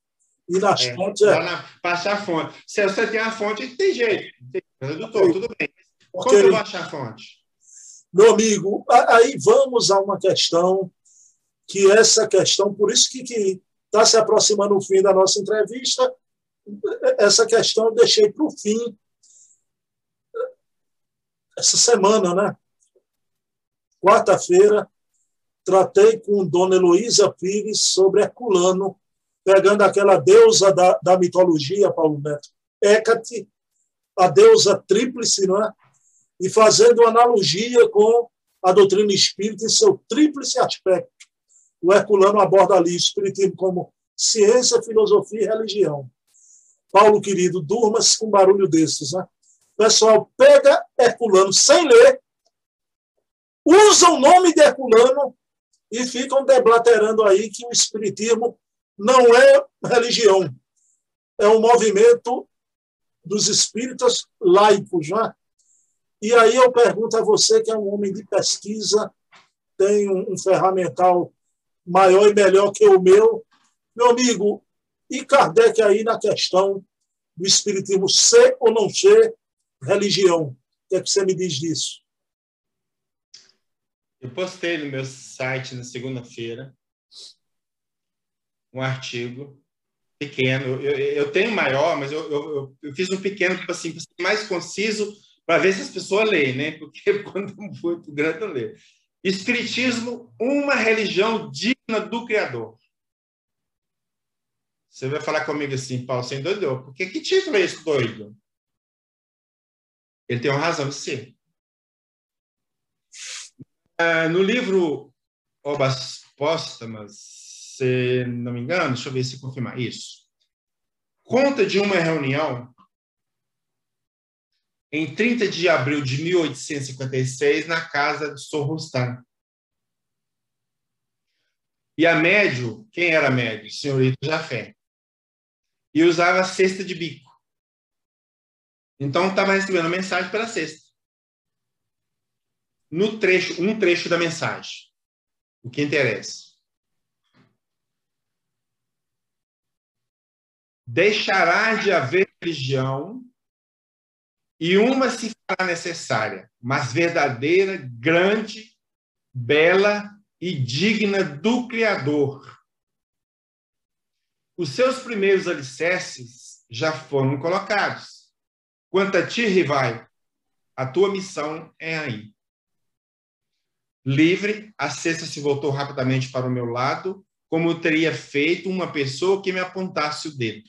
E nas é, fontes é. Na, passar a fonte. Se você tem a fonte, tem jeito. Tem, tradutor, tudo bem. Como okay. eu vou achar a fonte? Meu amigo, aí vamos a uma questão que essa questão, por isso que está se aproximando o fim da nossa entrevista, essa questão eu deixei para o fim essa semana, né? Quarta-feira, tratei com Dona Heloísa Pires sobre Herculano, pegando aquela deusa da, da mitologia, Paulo Neto, Hécate, a deusa tríplice, não é? e fazendo analogia com a doutrina espírita em seu tríplice aspecto. O Herculano aborda ali o espiritismo como ciência, filosofia e religião. Paulo, querido, durma-se com barulho desses. Né? Pessoal pega Herculano sem ler, usa o nome de Herculano e ficam deblaterando aí que o espiritismo não é religião, é um movimento dos espíritas laicos. Né? E aí eu pergunto a você, que é um homem de pesquisa, tem um, ferramental maior e melhor que o meu, meu amigo, e Kardec aí na questão do espiritismo ser ou não ser religião? O que, é que você me diz disso? Eu postei no meu site na segunda-feira um artigo pequeno. Eu, eu tenho maior, mas eu, eu, eu fiz um pequeno, tipo assim, mais conciso, para ver se as pessoas leem, né? Porque quando é muito grande, não lê. Espiritismo, uma religião digna do Criador. Você vai falar comigo assim, Paulo, sem doido? Porque que título é esse doido? Ele tem uma razão de ser. Uh, no livro Obras Póstumas, se não me engano, deixa eu ver se confirmar isso. Conta de uma reunião em 30 de abril de 1856 na casa de Sorrustan. E a médio, quem era médio? Senhorito Jafé. E usava cesta de bico. Então estava recebendo mensagem pela cesta. No trecho, um trecho da mensagem. O que interessa. Deixará de haver religião e uma se fará necessária, mas verdadeira, grande, bela e digna do Criador. Os seus primeiros alicerces já foram colocados. Quanto a ti, Rivai, a tua missão é aí. Livre, a cesta se voltou rapidamente para o meu lado, como teria feito uma pessoa que me apontasse o dedo.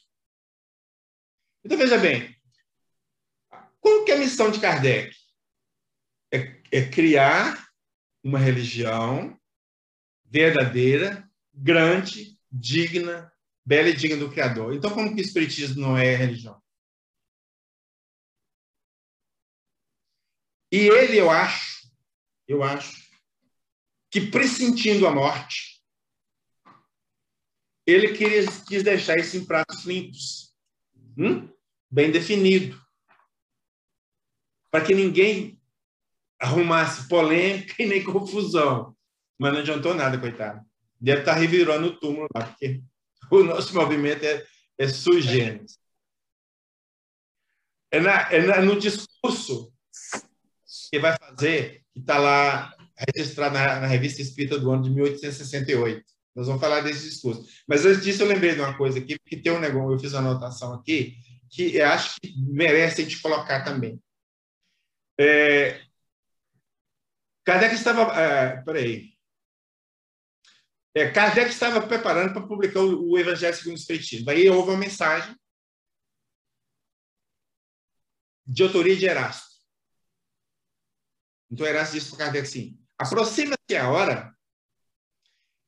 Então, veja bem, qual que é a missão de Kardec? É, é criar uma religião verdadeira, grande, digna, bela e digna do Criador. Então, como que o Espiritismo não é religião? E ele, eu acho, eu acho, que pressentindo a morte, ele quis, quis deixar isso em pratos limpos, hum? bem definido, para que ninguém arrumasse polêmica e nem confusão. Mas não adiantou nada, coitado. Deve estar revirando o túmulo lá, porque o nosso movimento é, é. É, na, é na, no discurso que vai fazer, que está lá registrado na, na, Revista Espírita do ano de 1868. Nós vamos falar desse discurso. Mas antes disso, eu lembrei de uma coisa aqui, porque tem um negócio, eu fiz uma anotação aqui, que eu acho que merece a gente colocar também. É, Kardec estava. É, peraí. É, Kardec estava preparando para publicar o, o Evangelho segundo o Espiritismo. Daí houve uma mensagem de autoria de Erasto. Então, Erasto disse para Kardec assim: aproxima-se a hora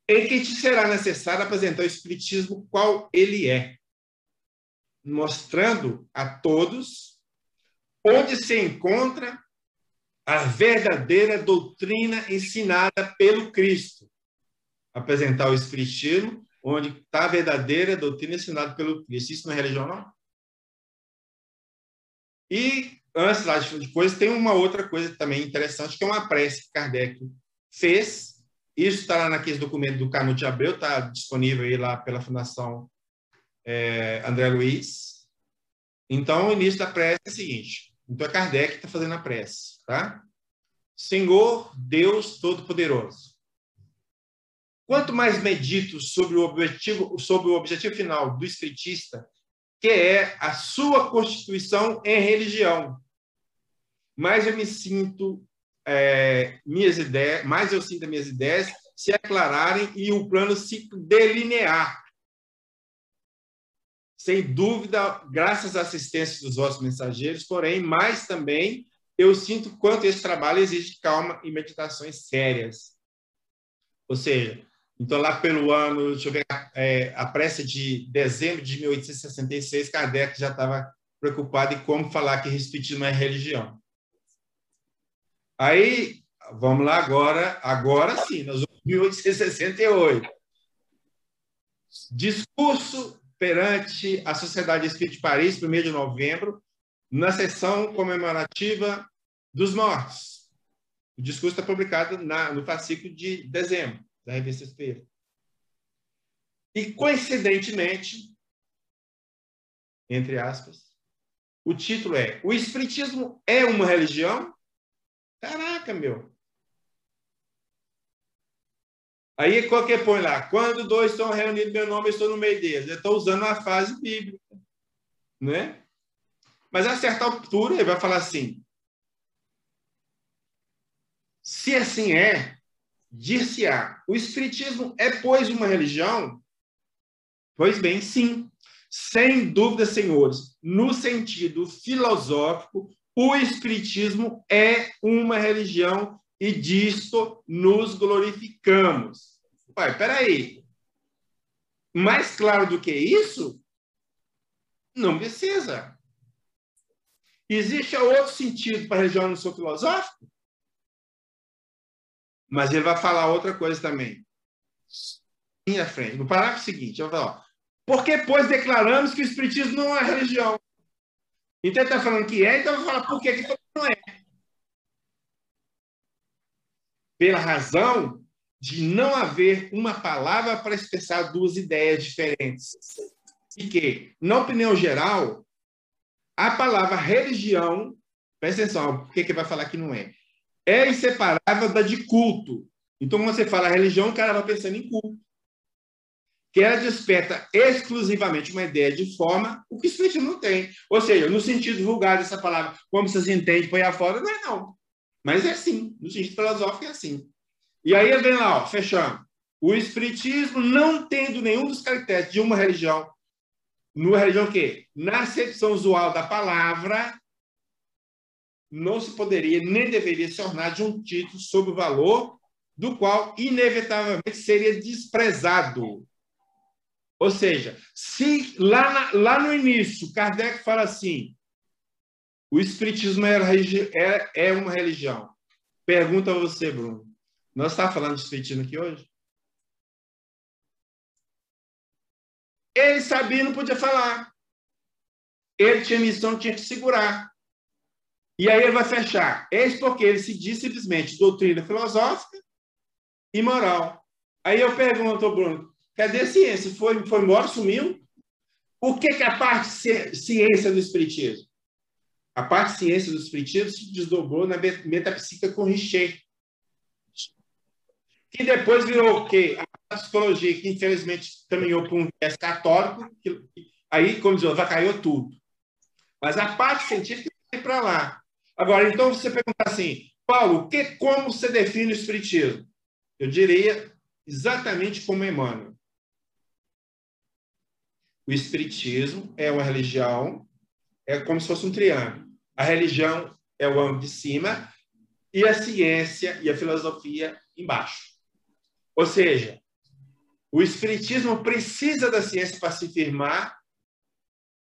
em que te será necessário apresentar o Espiritismo qual ele é, mostrando a todos onde se encontra a verdadeira doutrina ensinada pelo Cristo. Apresentar o Espiritismo, onde está a verdadeira doutrina ensinada pelo Cristo. Isso não é religião, não? E, antes lá de coisas, tem uma outra coisa também interessante, que é uma prece que Kardec fez. Isso está lá naquele documento do Canuto de Abreu, está disponível aí lá pela Fundação é, André Luiz. Então, o início da prece é o seguinte: então é Kardec que está fazendo a prece, tá? Senhor Deus Todo-Poderoso. Quanto mais medito sobre o objetivo, sobre o objetivo final do espiritista, que é a sua constituição em religião, mais eu me sinto é, minhas ideias, mais eu sinto minhas ideias se aclararem e o plano se delinear sem dúvida, graças à assistência dos vossos mensageiros, porém, mais também eu sinto quanto esse trabalho exige calma e meditações sérias. Ou seja, então lá pelo ano, deixa eu ver, é, a pressa de dezembro de 1866, Kardec já estava preocupado em como falar que Espiritismo é religião. Aí, vamos lá agora, agora sim, nós vamos 1868. Discurso perante a Sociedade Espírita de Paris, 1 de novembro, na sessão comemorativa dos mortos. O discurso está publicado na, no fascículo de dezembro, da revista Espírita. E, coincidentemente, entre aspas, o título é O Espiritismo é uma religião? Caraca, meu! Aí qualquer põe lá, quando dois estão reunidos meu nome, eu estou no meio deles. Eu estou usando uma frase bíblica, né? Mas a certa altura ele vai falar assim: se assim é, dir-se-á, o Espiritismo é, pois, uma religião? Pois bem, sim. Sem dúvida, senhores, no sentido filosófico, o Espiritismo é uma religião e disto nos glorificamos. Pai, peraí. mais claro do que isso, não precisa. Existe outro sentido para a religião no seu filosófico? Mas ele vai falar outra coisa também. Minha frente, no parágrafo seguinte, eu vou falar, porque, pois, declaramos que o Espiritismo não é religião. Então ele está falando que é, então vou falar por que, que não é. Pela razão de não haver uma palavra para expressar duas ideias diferentes. E que, na opinião geral, a palavra religião, presta atenção, por que, vai falar que não é? É inseparável da de culto. Então, quando você fala religião, o cara vai pensando em culto. Que ela desperta exclusivamente uma ideia de forma, o que o Espiritismo não tem. Ou seja, no sentido vulgar dessa palavra, como vocês entendem, põe afora, não é não. Mas é assim, no sentido filosófico é assim. E aí vem lá, ó, fechando. O Espiritismo, não tendo nenhum dos caracteres de uma religião, numa religião o quê? Na acepção usual da palavra, não se poderia nem deveria se ornar de um título sobre o valor do qual inevitavelmente seria desprezado. Ou seja, se lá, na, lá no início Kardec fala assim, o Espiritismo é, é, é uma religião. Pergunta a você, Bruno. Nós estamos falando de Espiritismo aqui hoje? Ele sabia não podia falar. Ele tinha missão, tinha que segurar. E aí ele vai fechar. Eis porque ele se diz simplesmente doutrina filosófica e moral. Aí eu pergunto, Bruno, cadê a ciência? Foi, foi embora, sumiu? O que, que a parte ciência do Espiritismo? A parte ciência do Espiritismo se desdobrou na metafísica com Richer que depois virou o quê? A psicologia, que infelizmente caminhou para um viés católico, que, aí, como diz, caiu tudo. Mas a parte científica vai para lá. Agora, então, você pergunta assim, Paulo, que, como você define o Espiritismo? Eu diria exatamente como Emmanuel. O Espiritismo é uma religião, é como se fosse um triângulo. A religião é o ângulo de cima e a ciência e a filosofia embaixo. Ou seja, o Espiritismo precisa da ciência para se firmar,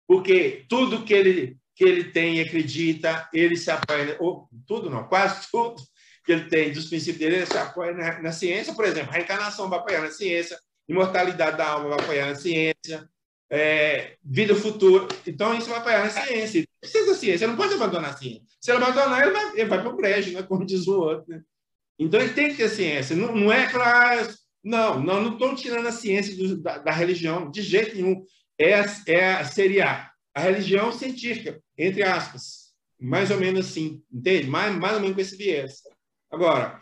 porque tudo que ele, que ele tem e acredita, ele se apoia, ou tudo não, quase tudo que ele tem dos princípios dele, ele se apoia na, na ciência. Por exemplo, a reencarnação vai apoiar na ciência, imortalidade da alma vai apoiar na ciência, é, vida futura. Então, isso vai apoiar na ciência. Precisa da ciência, não pode abandonar a ciência. Se ele abandonar, ele vai, ele vai para o brejo, né? como diz o outro. Né? Então, ele tem que ter ciência. Não, não é para. Não, não, estou tirando a ciência do, da, da, religião, de jeito nenhum. É, é, seria a religião científica, entre aspas. Mais ou menos assim, entende? Mais, mais ou menos com esse viés. Agora,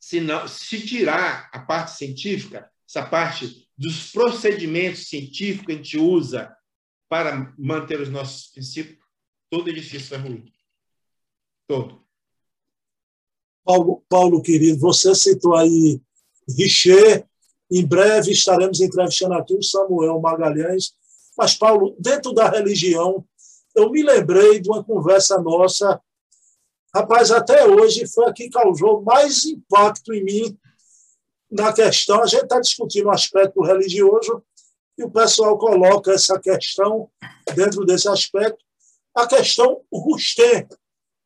se, não, se tirar a parte científica, essa parte dos procedimentos científicos que a gente usa para manter os nossos princípios, todo edifício vai ruir. Todo. Paulo, Paulo querido, você citou aí Richer, em breve estaremos entrevistando aqui o Samuel Magalhães. Mas, Paulo, dentro da religião, eu me lembrei de uma conversa nossa. Rapaz, até hoje foi a que causou mais impacto em mim na questão. A gente está discutindo o aspecto religioso e o pessoal coloca essa questão dentro desse aspecto. A questão Rustem,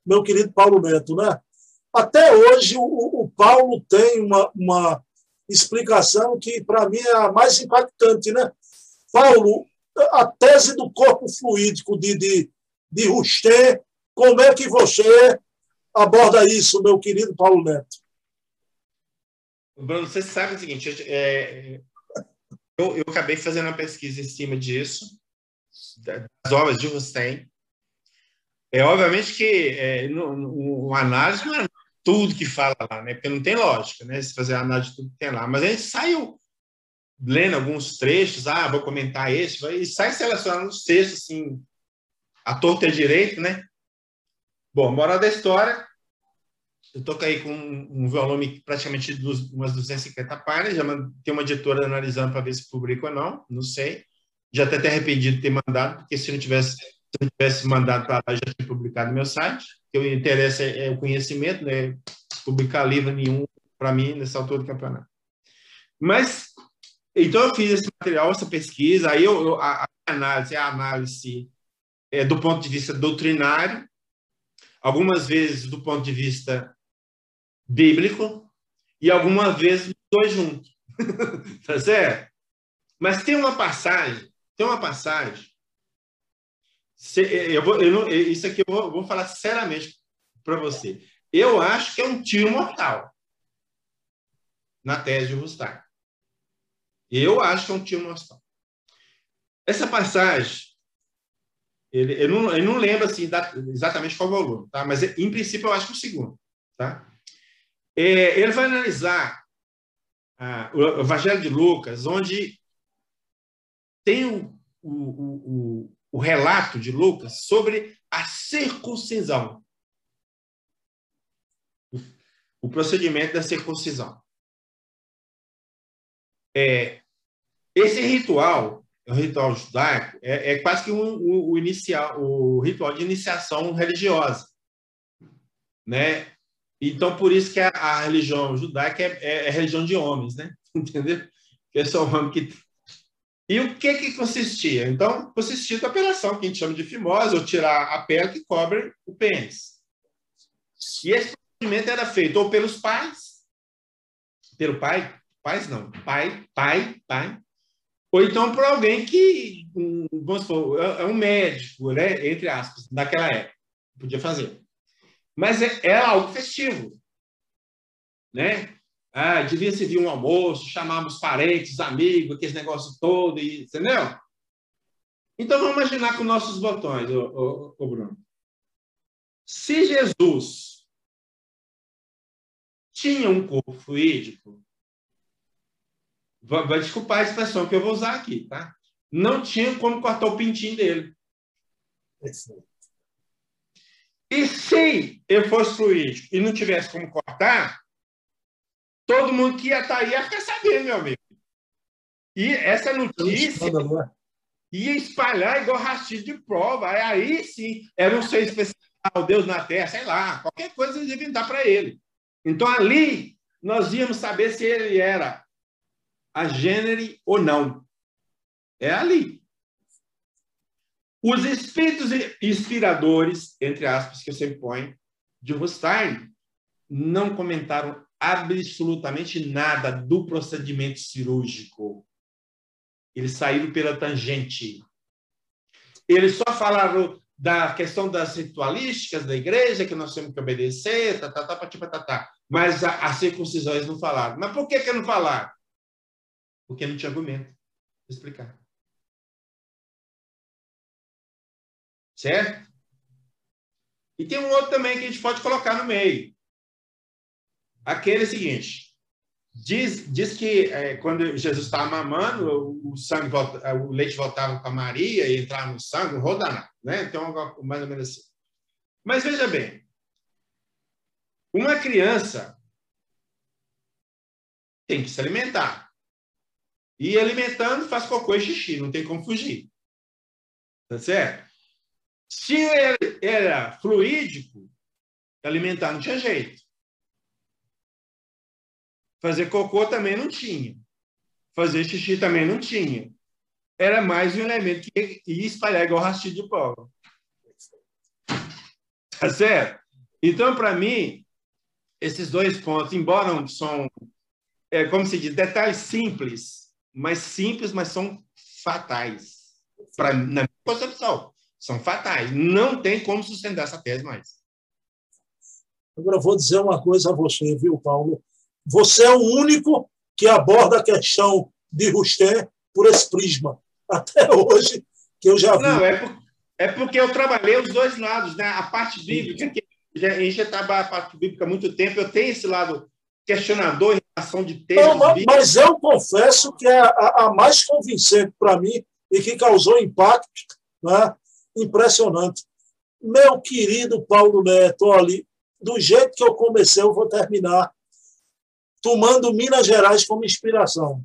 meu querido Paulo Neto, né? Até hoje, o, o Paulo tem uma, uma explicação que, para mim, é a mais impactante. Né? Paulo, a tese do corpo fluídico de, de, de Rustem, como é que você aborda isso, meu querido Paulo Neto? Bruno, você sabe o seguinte, eu, é, eu, eu, acabei fazendo uma pesquisa em cima disso, das obras de Rustem. É, obviamente que é, no, no, uma análise não é tudo que fala lá, né? Porque não tem lógica, né? Se fazer a análise de tudo que tem lá. Mas a gente saiu lendo alguns trechos, ah, vou comentar esse, e sai selecionando os textos, assim, a torta a direito, né? Bom, moral da história, eu tô aí com um volume praticamente de umas 250 páginas, já tem uma editora analisando para ver se publica ou não, não sei. Já até até arrependido de ter mandado, porque se não tivesse, se não tivesse mandado para lá, já tinha publicado no meu site que o interesse é, é o conhecimento, né? Publicar livro nenhum para mim nessa altura do campeonato. Mas Então, eu fiz esse material, essa pesquisa, aí eu, eu a, a, análise a análise é, do ponto de vista doutrinário, algumas vezes do ponto de vista bíblico, e algumas vezes os dois juntos. tá certo? Mas tem uma passagem, tem uma passagem. Eu vou, eu não, isso aqui eu vou, vou falar sinceramente para você. Eu acho que é um tiro mortal na tese de Rustak. Eu acho que é um tiro mortal. Essa passagem, ele, eu, não, eu não lembro assim, exatamente qual volume, tá? mas em princípio eu acho que é o segundo. Tá? É, ele vai analisar o Evangelho de Lucas, onde tem o, o, o, o relato de Lucas sobre a circuncisão. O procedimento da circuncisão. É, esse ritual, o ritual judaico, é, é quase que um, o, o, inicial, o ritual de iniciação religiosa. Né? Então, por isso que a, a religião judaica é, é, é, religião de homens, né? Entendeu? Que é só o homem que. E o que que consistia? Então, consistia da operação que a gente chama de fimose, ou tirar a pele que cobre o pênis. E esse procedimento era feito ou pelos pais, pelo pai, pais não, pai, pai, pai, ou então por alguém que, vamos supor, é, é um médico, né? Entre aspas, naquela época, podia fazer. Mas é, é algo festivo. Né? Ah, devia se vir um almoço, chamamos parentes, amigos, aquele negócio todo, e, entendeu? Então vamos imaginar com nossos botões, ô, ô, ô Bruno. Se Jesus tinha um corpo fluídico, vai, vai desculpar a expressão que eu vou usar aqui, tá? Não tinha como cortar o pintinho dele. Perfeito. E se eu fosse fluídico e não tivesse como cortar, todo mundo que ia estar tá aí ia ficar sabendo, meu amigo. E essa notícia ia espalhar igual rastilho de prova. Aí sim, era um ser especial, Deus na terra, sei lá, qualquer coisa eles iam dar para ele. Então ali nós íamos saber se ele era a gênero ou não. É ali. Os espíritos inspiradores, entre aspas, que eu sempre ponho, de Rustain, não comentaram absolutamente nada do procedimento cirúrgico. Eles saíram pela tangente. Eles só falaram da questão das ritualísticas da igreja, que nós temos que obedecer, tá, tá, tá, tá, tá, tá. mas a, a circuncisão eles não falaram. Mas por que, que não falaram? Porque não tinha argumento. Vou explicar. Certo? E tem um outro também que a gente pode colocar no meio. Aquele seguinte. Diz, diz que é, quando Jesus estava mamando, o, sangue volta, o leite voltava para Maria e entrava no sangue, rodando, né? Então, mais ou menos assim. Mas veja bem, uma criança tem que se alimentar. E alimentando faz cocô e xixi, não tem como fugir. Tá certo? Se ele era fluídico, alimentar não tinha jeito. Fazer cocô também não tinha. Fazer xixi também não tinha. Era mais um elemento que ia espalhar igual rastilho de pó. Tá certo? Então, para mim, esses dois pontos, embora são, é, como se diz, detalhes simples, mas simples, mas são fatais, pra, na minha concepção são fatais. Não tem como sustentar essa tese mais. Agora, vou dizer uma coisa a você, viu, Paulo? Você é o único que aborda a questão de Rustem por esse prisma. Até hoje, que eu já vi. Não, é, por, é porque eu trabalhei os dois lados, né? A parte bíblica, que a gente já trabalha a parte bíblica há muito tempo, eu tenho esse lado questionador em relação de textos Não, mas, mas eu confesso que é a, a mais convincente para mim e que causou impacto né, impressionante. Meu querido Paulo Neto, olha, do jeito que eu comecei, eu vou terminar tomando Minas Gerais como inspiração.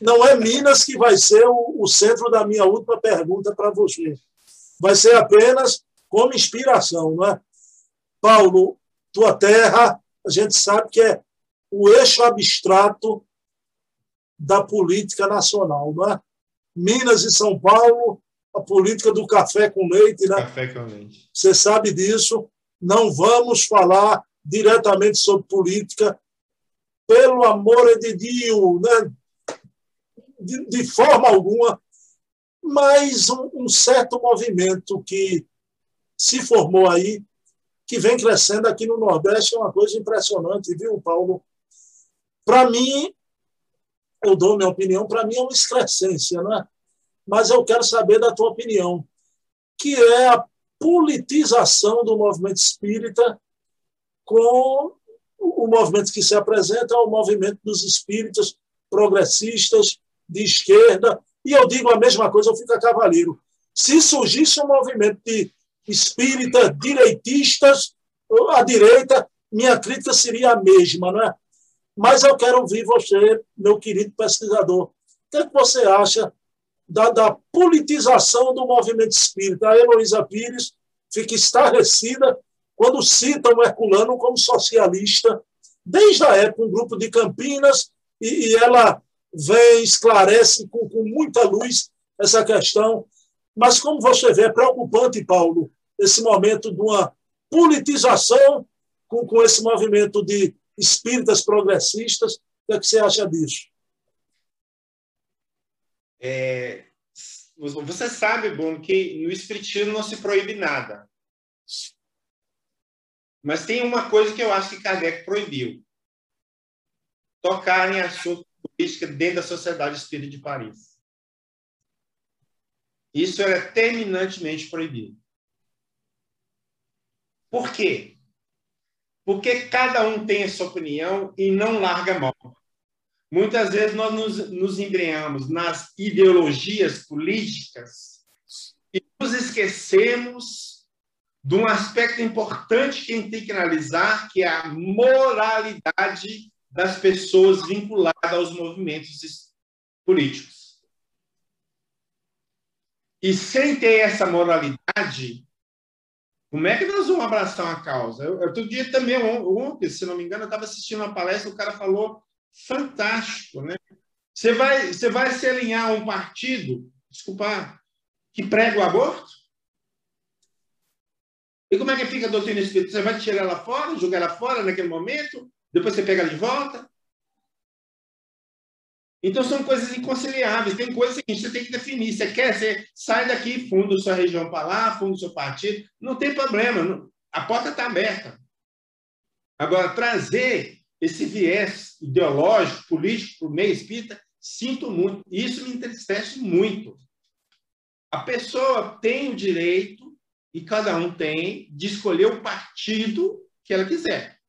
Não é Minas que vai ser o, o centro da minha última pergunta para você. Vai ser apenas como inspiração, não é? Paulo, tua terra, a gente sabe que é o eixo abstrato da política nacional, não é? Minas e São Paulo, a política do café com leite, né? Café com leite. Você sabe disso. Não vamos falar diretamente sobre política, pelo amor de Deus, né? de, de forma alguma, mas um, um certo movimento que se formou aí, que vem crescendo aqui no Nordeste, é uma coisa impressionante, viu, Paulo? Para mim, eu dou minha opinião, para mim é uma excrescência, né? mas eu quero saber da tua opinião, que é a politização do movimento espírita com o movimento que se apresenta é o movimento dos espíritas progressistas de esquerda, e eu digo a mesma coisa, eu fico a cavaleiro. Se surgisse um movimento de espíritas direitistas, à direita, minha crítica seria a mesma, não é? Mas eu quero ouvir você, meu querido pesquisador. O que, é que você acha da, da, politização do movimento espírita? A Heloísa Pires fica estarrecida quando cita o Herculano como socialista, desde a época, um grupo de Campinas, e, e ela vem, esclarece com, com muita luz essa questão. Mas, como você vê, é preocupante, Paulo, esse momento de uma politização com, com esse movimento de espíritas progressistas. O que, é que você acha disso? É, você sabe, bom, que no Espiritismo não se proíbe nada. Mas tem uma coisa que eu acho que Kardec proibiu: tocar em assunto política dentro da Sociedade Espírita de Paris. Isso era terminantemente proibido. Por quê? Porque cada um tem a sua opinião e não larga mão. Muitas vezes nós nos, nos embrenhamos nas ideologias políticas e nos esquecemos de um aspecto importante que a gente tem que analisar, que é a moralidade das pessoas vinculadas aos movimentos políticos. E sem ter essa moralidade, como é que nós vamos abraçar uma causa? Eu, outro dia também, ontem, se não me engano, eu estava assistindo uma palestra, o cara falou fantástico, né? Você vai, você vai se alinhar a um partido, desculpa, que prega o aborto? E como é que fica a doutrina espírita? Você vai tirar ela fora, jogar ela fora naquele momento, depois você pega ela de volta? Então são coisas inconciliáveis. Tem coisas que você tem que definir. Você quer, você sai daqui, funda sua região para lá, funda seu partido. Não tem problema. A porta está aberta. Agora, trazer esse viés ideológico, político para o meio espírita, sinto muito. Isso me entristece muito. A pessoa tem o direito e cada um tem de escolher o partido que ela quiser.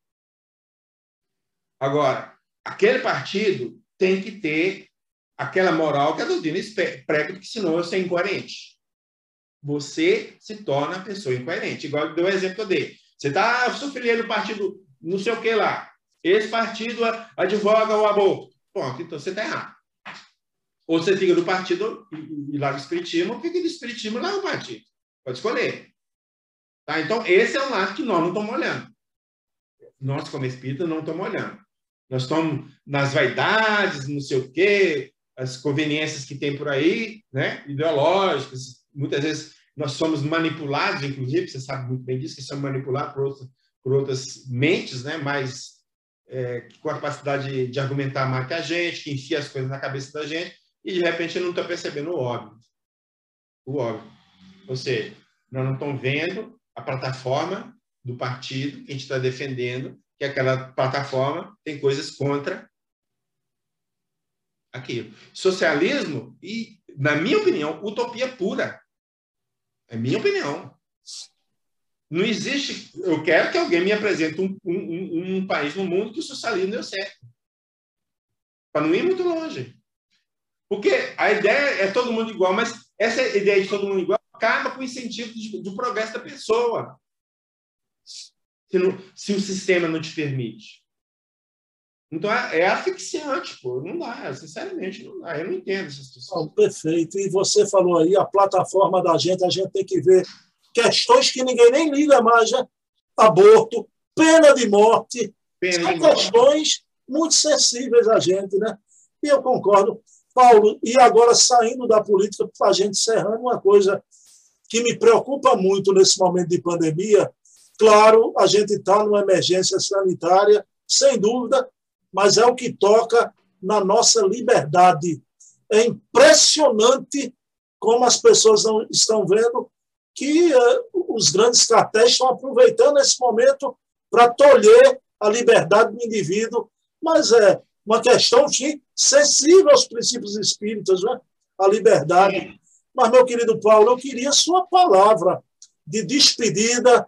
Agora, aquele partido tem que ter aquela moral que a doutrina prega, porque senão eu sou incoerente. Você se torna a pessoa incoerente. Igual deu o exemplo que eu dei. Você está, ah, do partido não sei o que lá. Esse partido advoga o aborto. Pronto, então você está errado. Ou você fica do partido e lá do Espiritismo, ou fica do Espiritismo lá no partido. Pode escolher. Tá? Então, esse é o lado que nós não estamos olhando. Nós, como espírita, não estamos olhando. Nós estamos nas vaidades, não sei o quê, as conveniências que tem por aí, né? ideológicas. Muitas vezes nós somos manipulados, inclusive, você sabe muito bem disso, que somos manipulados por, outras, por outras mentes, né? mais é, com a capacidade de, de, argumentar mais que a gente, que enfia as coisas na cabeça da gente, e de repente não está percebendo o óbvio. O óbvio. Ou seja, nós não estamos vendo a plataforma do partido que a gente está defendendo, que aquela plataforma tem coisas contra aquilo. Socialismo, e, na minha opinião, utopia pura. É minha opinião. Não existe. Eu quero que alguém me apresente um, um, um país no mundo que o socialismo deu certo. Para não ir muito longe. Porque a ideia é todo mundo igual, mas essa ideia de todo mundo igual acaba com o incentivo do progresso da pessoa. Se, não, se, o sistema não te permite. Então é, é asfixiante, pô. Não dá, sinceramente, não dá. Eu não entendo essa situação. perfeito. E você falou aí, a plataforma da gente, a gente tem que ver questões que ninguém nem liga mais, né? Aborto, pena de morte. Pena São de questões morte. muito sensíveis a gente, né? E eu concordo. Paulo, e agora saindo da política, para a gente encerrando, uma coisa que me preocupa muito nesse momento de pandemia, claro, a gente está numa emergência sanitária, sem dúvida, mas é o que toca na nossa liberdade. É impressionante como as pessoas não estão vendo que uh, os grandes cartéis estão aproveitando esse momento para tolher a liberdade do indivíduo, mas é uma questão sim, sensível aos princípios espíritas, né? a liberdade. Mas, meu querido Paulo, eu queria sua palavra de despedida,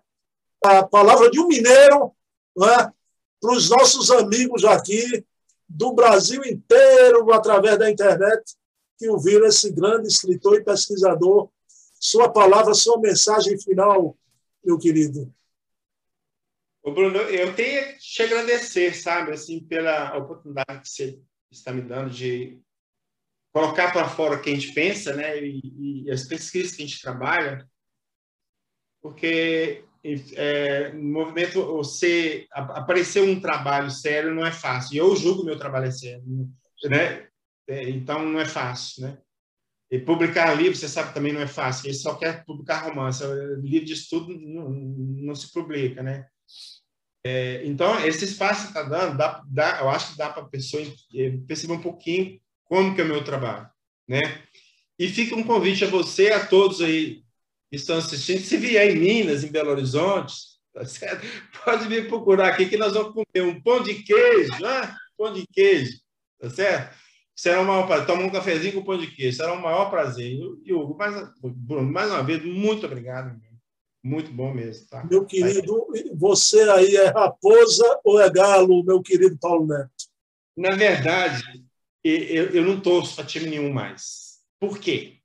a palavra de um mineiro, né? para os nossos amigos aqui do Brasil inteiro, através da internet, que ouviram esse grande escritor e pesquisador. Sua palavra, sua mensagem final, meu querido. Bruno, eu tenho que te agradecer, sabe, assim, pela oportunidade que você está me dando de colocar para fora o que a gente pensa, né, e, e as pesquisas que a gente trabalha, porque é, no movimento você aparecer um trabalho sério não é fácil. Eu julgo meu trabalho é sério, né? É, então não é fácil, né? E publicar livro, você sabe, também não é fácil. Ele só quer publicar romance. Livro de estudo não, não se publica, né? É, então, esse espaço que está dando, dá, dá, eu acho que dá para a pessoa perceber um pouquinho como que é o meu trabalho, né? E fica um convite a você, a todos aí que estão assistindo, se vier em Minas, em Belo Horizonte, tá certo? pode vir procurar aqui que nós vamos comer um pão de queijo, né? Pão de queijo, tá certo? Será um maior prazer. Toma um cafezinho com pão de queijo, será um maior prazer. E Hugo, mais, Bruno, mais uma vez, muito obrigado. Muito bom mesmo. Tá? Meu querido, você aí é raposa ou é galo, meu querido Paulo Neto? Na verdade, eu, eu não torço para time nenhum mais. Por quê?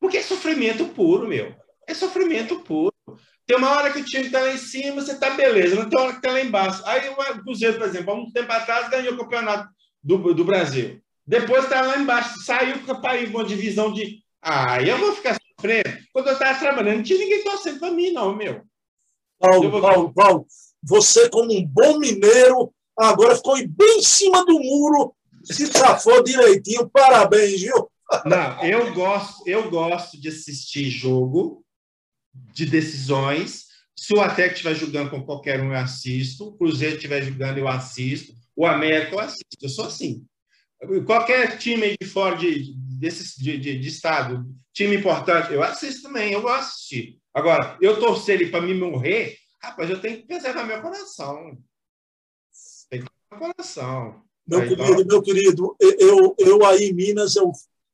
Porque é sofrimento puro, meu. É sofrimento puro. Tem uma hora que o time está lá em cima, você está beleza, não tem hora que está lá embaixo. Aí o Cruzeiro, por exemplo, há um tempo atrás ganhou o campeonato do, do Brasil. Depois está lá embaixo, saiu para uma divisão de. Ah, eu vou ficar sofrendo. Quando eu estava trabalhando, não tinha ninguém torcendo para mim, não, meu. Paulo, vou... Paulo, Paulo, você, como um bom mineiro, agora ficou bem em cima do muro, se safou direitinho. Parabéns, viu? Não, eu gosto, eu gosto de assistir jogo de decisões. Se o Atlético estiver jogando com qualquer um, eu assisto. O Cruzeiro estiver jogando, eu assisto. O América, eu assisto. Eu sou assim. Qualquer time de fora de, desse, de, de, de estado, time importante, eu assisto também, eu vou assistir. Agora, eu torcer ele para me morrer, rapaz, eu tenho que preservar meu coração. Tem que ter meu coração. Meu aí, querido, então... meu querido, eu, eu aí em Minas, eu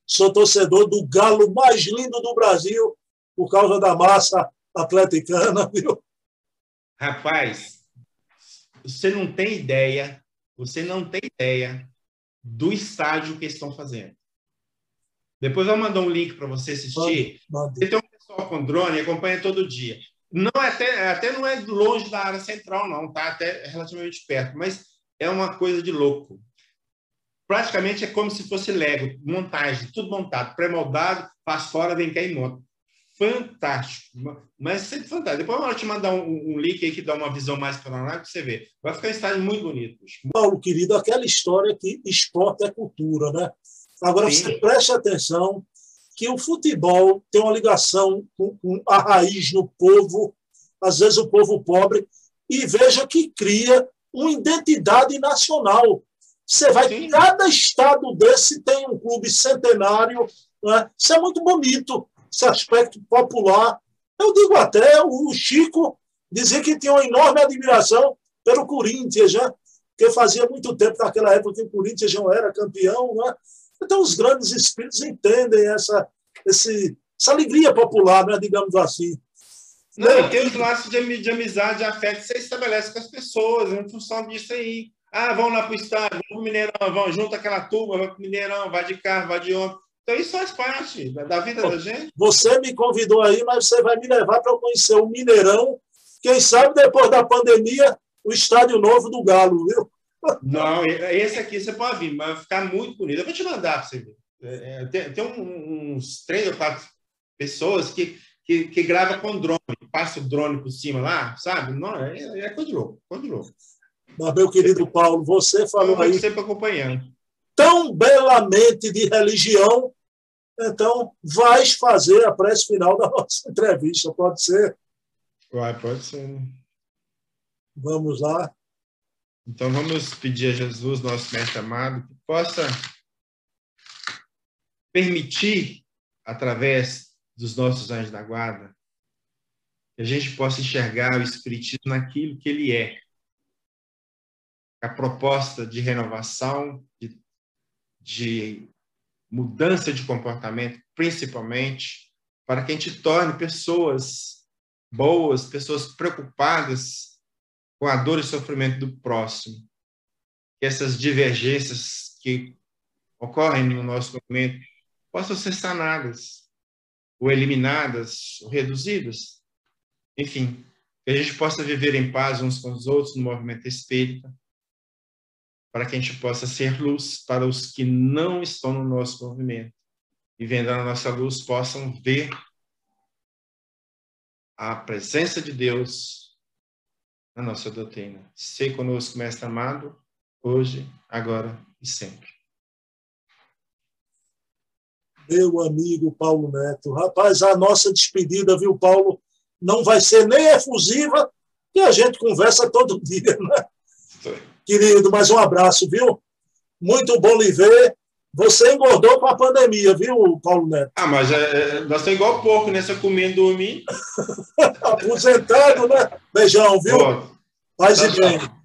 sou torcedor do galo mais lindo do Brasil por causa da massa atleticana, viu? Rapaz, você não tem ideia, você não tem ideia do estádio que estão fazendo. Depois eu mandar um link para você assistir. Você tem um pessoal com drone acompanha todo dia. Não até, até não é longe da área central, não, tá? Até relativamente perto, mas é uma coisa de louco praticamente é como se fosse Lego, montagem, tudo montado, pré-moldado, faz fora, vem cá e monta. Fantástico, mas sempre fantástico. Depois eu te mandar um, um, link aí que dá uma visão mais panorâmica para você ver. Vai ficar um estádio muito bonito. Paulo, querido, aquela história que esporte é cultura, né? Agora Sim. você preste atenção que o futebol tem uma ligação com, com a raiz no povo, às vezes o povo pobre, e veja que cria uma identidade nacional. Você vai, Sim. cada estado desse tem um clube centenário. Né? Isso é muito bonito, esse aspecto popular. Eu digo até, o Chico dizia que tinha uma enorme admiração pelo Corinthians, né? porque fazia muito tempo, naquela época, que o Corinthians não era campeão. Né? Então, os grandes espíritos entendem essa, esse, essa alegria popular, né? digamos assim. Não, e tem os laços de, de amizade, de afeto que você estabelece com as pessoas, em função disso aí. Ah, vão lá para o estádio, vão para o Mineirão, vão junto aquela turma, vai para o Mineirão, vai de carro, vai de ônibus. Então, isso faz parte da vida da gente. Você me convidou aí, mas você vai me levar para eu conhecer o Mineirão. Quem sabe depois da pandemia, o estádio novo do Galo, viu? Não, esse aqui você pode vir, mas vai ficar muito bonito. Eu vou te mandar para você ver. É, é tem, tem, uns três ou quatro pessoas que, que, que gravam com drone, passa o drone por cima lá, sabe? Não, é, é coisa de louco, coisa de louco. Mas, meu querido Paulo, você falou aí. sempre acompanhando. tão belamente de religião, então vais fazer a prece final da nossa entrevista, pode ser? Vai, pode ser. Né? Vamos lá. Então vamos pedir a Jesus, nosso mestre amado, que possa permitir, através dos nossos anjos da guarda, a gente possa enxergar o Espiritismo naquilo que ele é. A proposta de renovação, de, de mudança de comportamento, principalmente, para que a gente torne pessoas boas, pessoas preocupadas com a dor e sofrimento do próximo. Que essas divergências que ocorrem no nosso momento possam ser sanadas, ou eliminadas, ou reduzidas. Enfim, que a gente possa viver em paz uns com os outros no movimento espírita, para que a gente possa ser luz para os que não estão no nosso movimento e vendo a nossa luz possam ver a presença de Deus na nossa doutrina. Se conosco, mestre amado, hoje, agora e sempre meu amigo Paulo Neto. Rapaz, a nossa despedida, viu, Paulo, não vai ser nem efusiva, que a gente conversa todo dia, né? Querido, mais um abraço, viu? Muito bom lhe ver. Você engordou com a pandemia, viu, Paulo Neto? Ah, mas é, nós estamos igual pouco, né? Você comendo dormir. Aposentado, né? Beijão, viu? Paz e bem.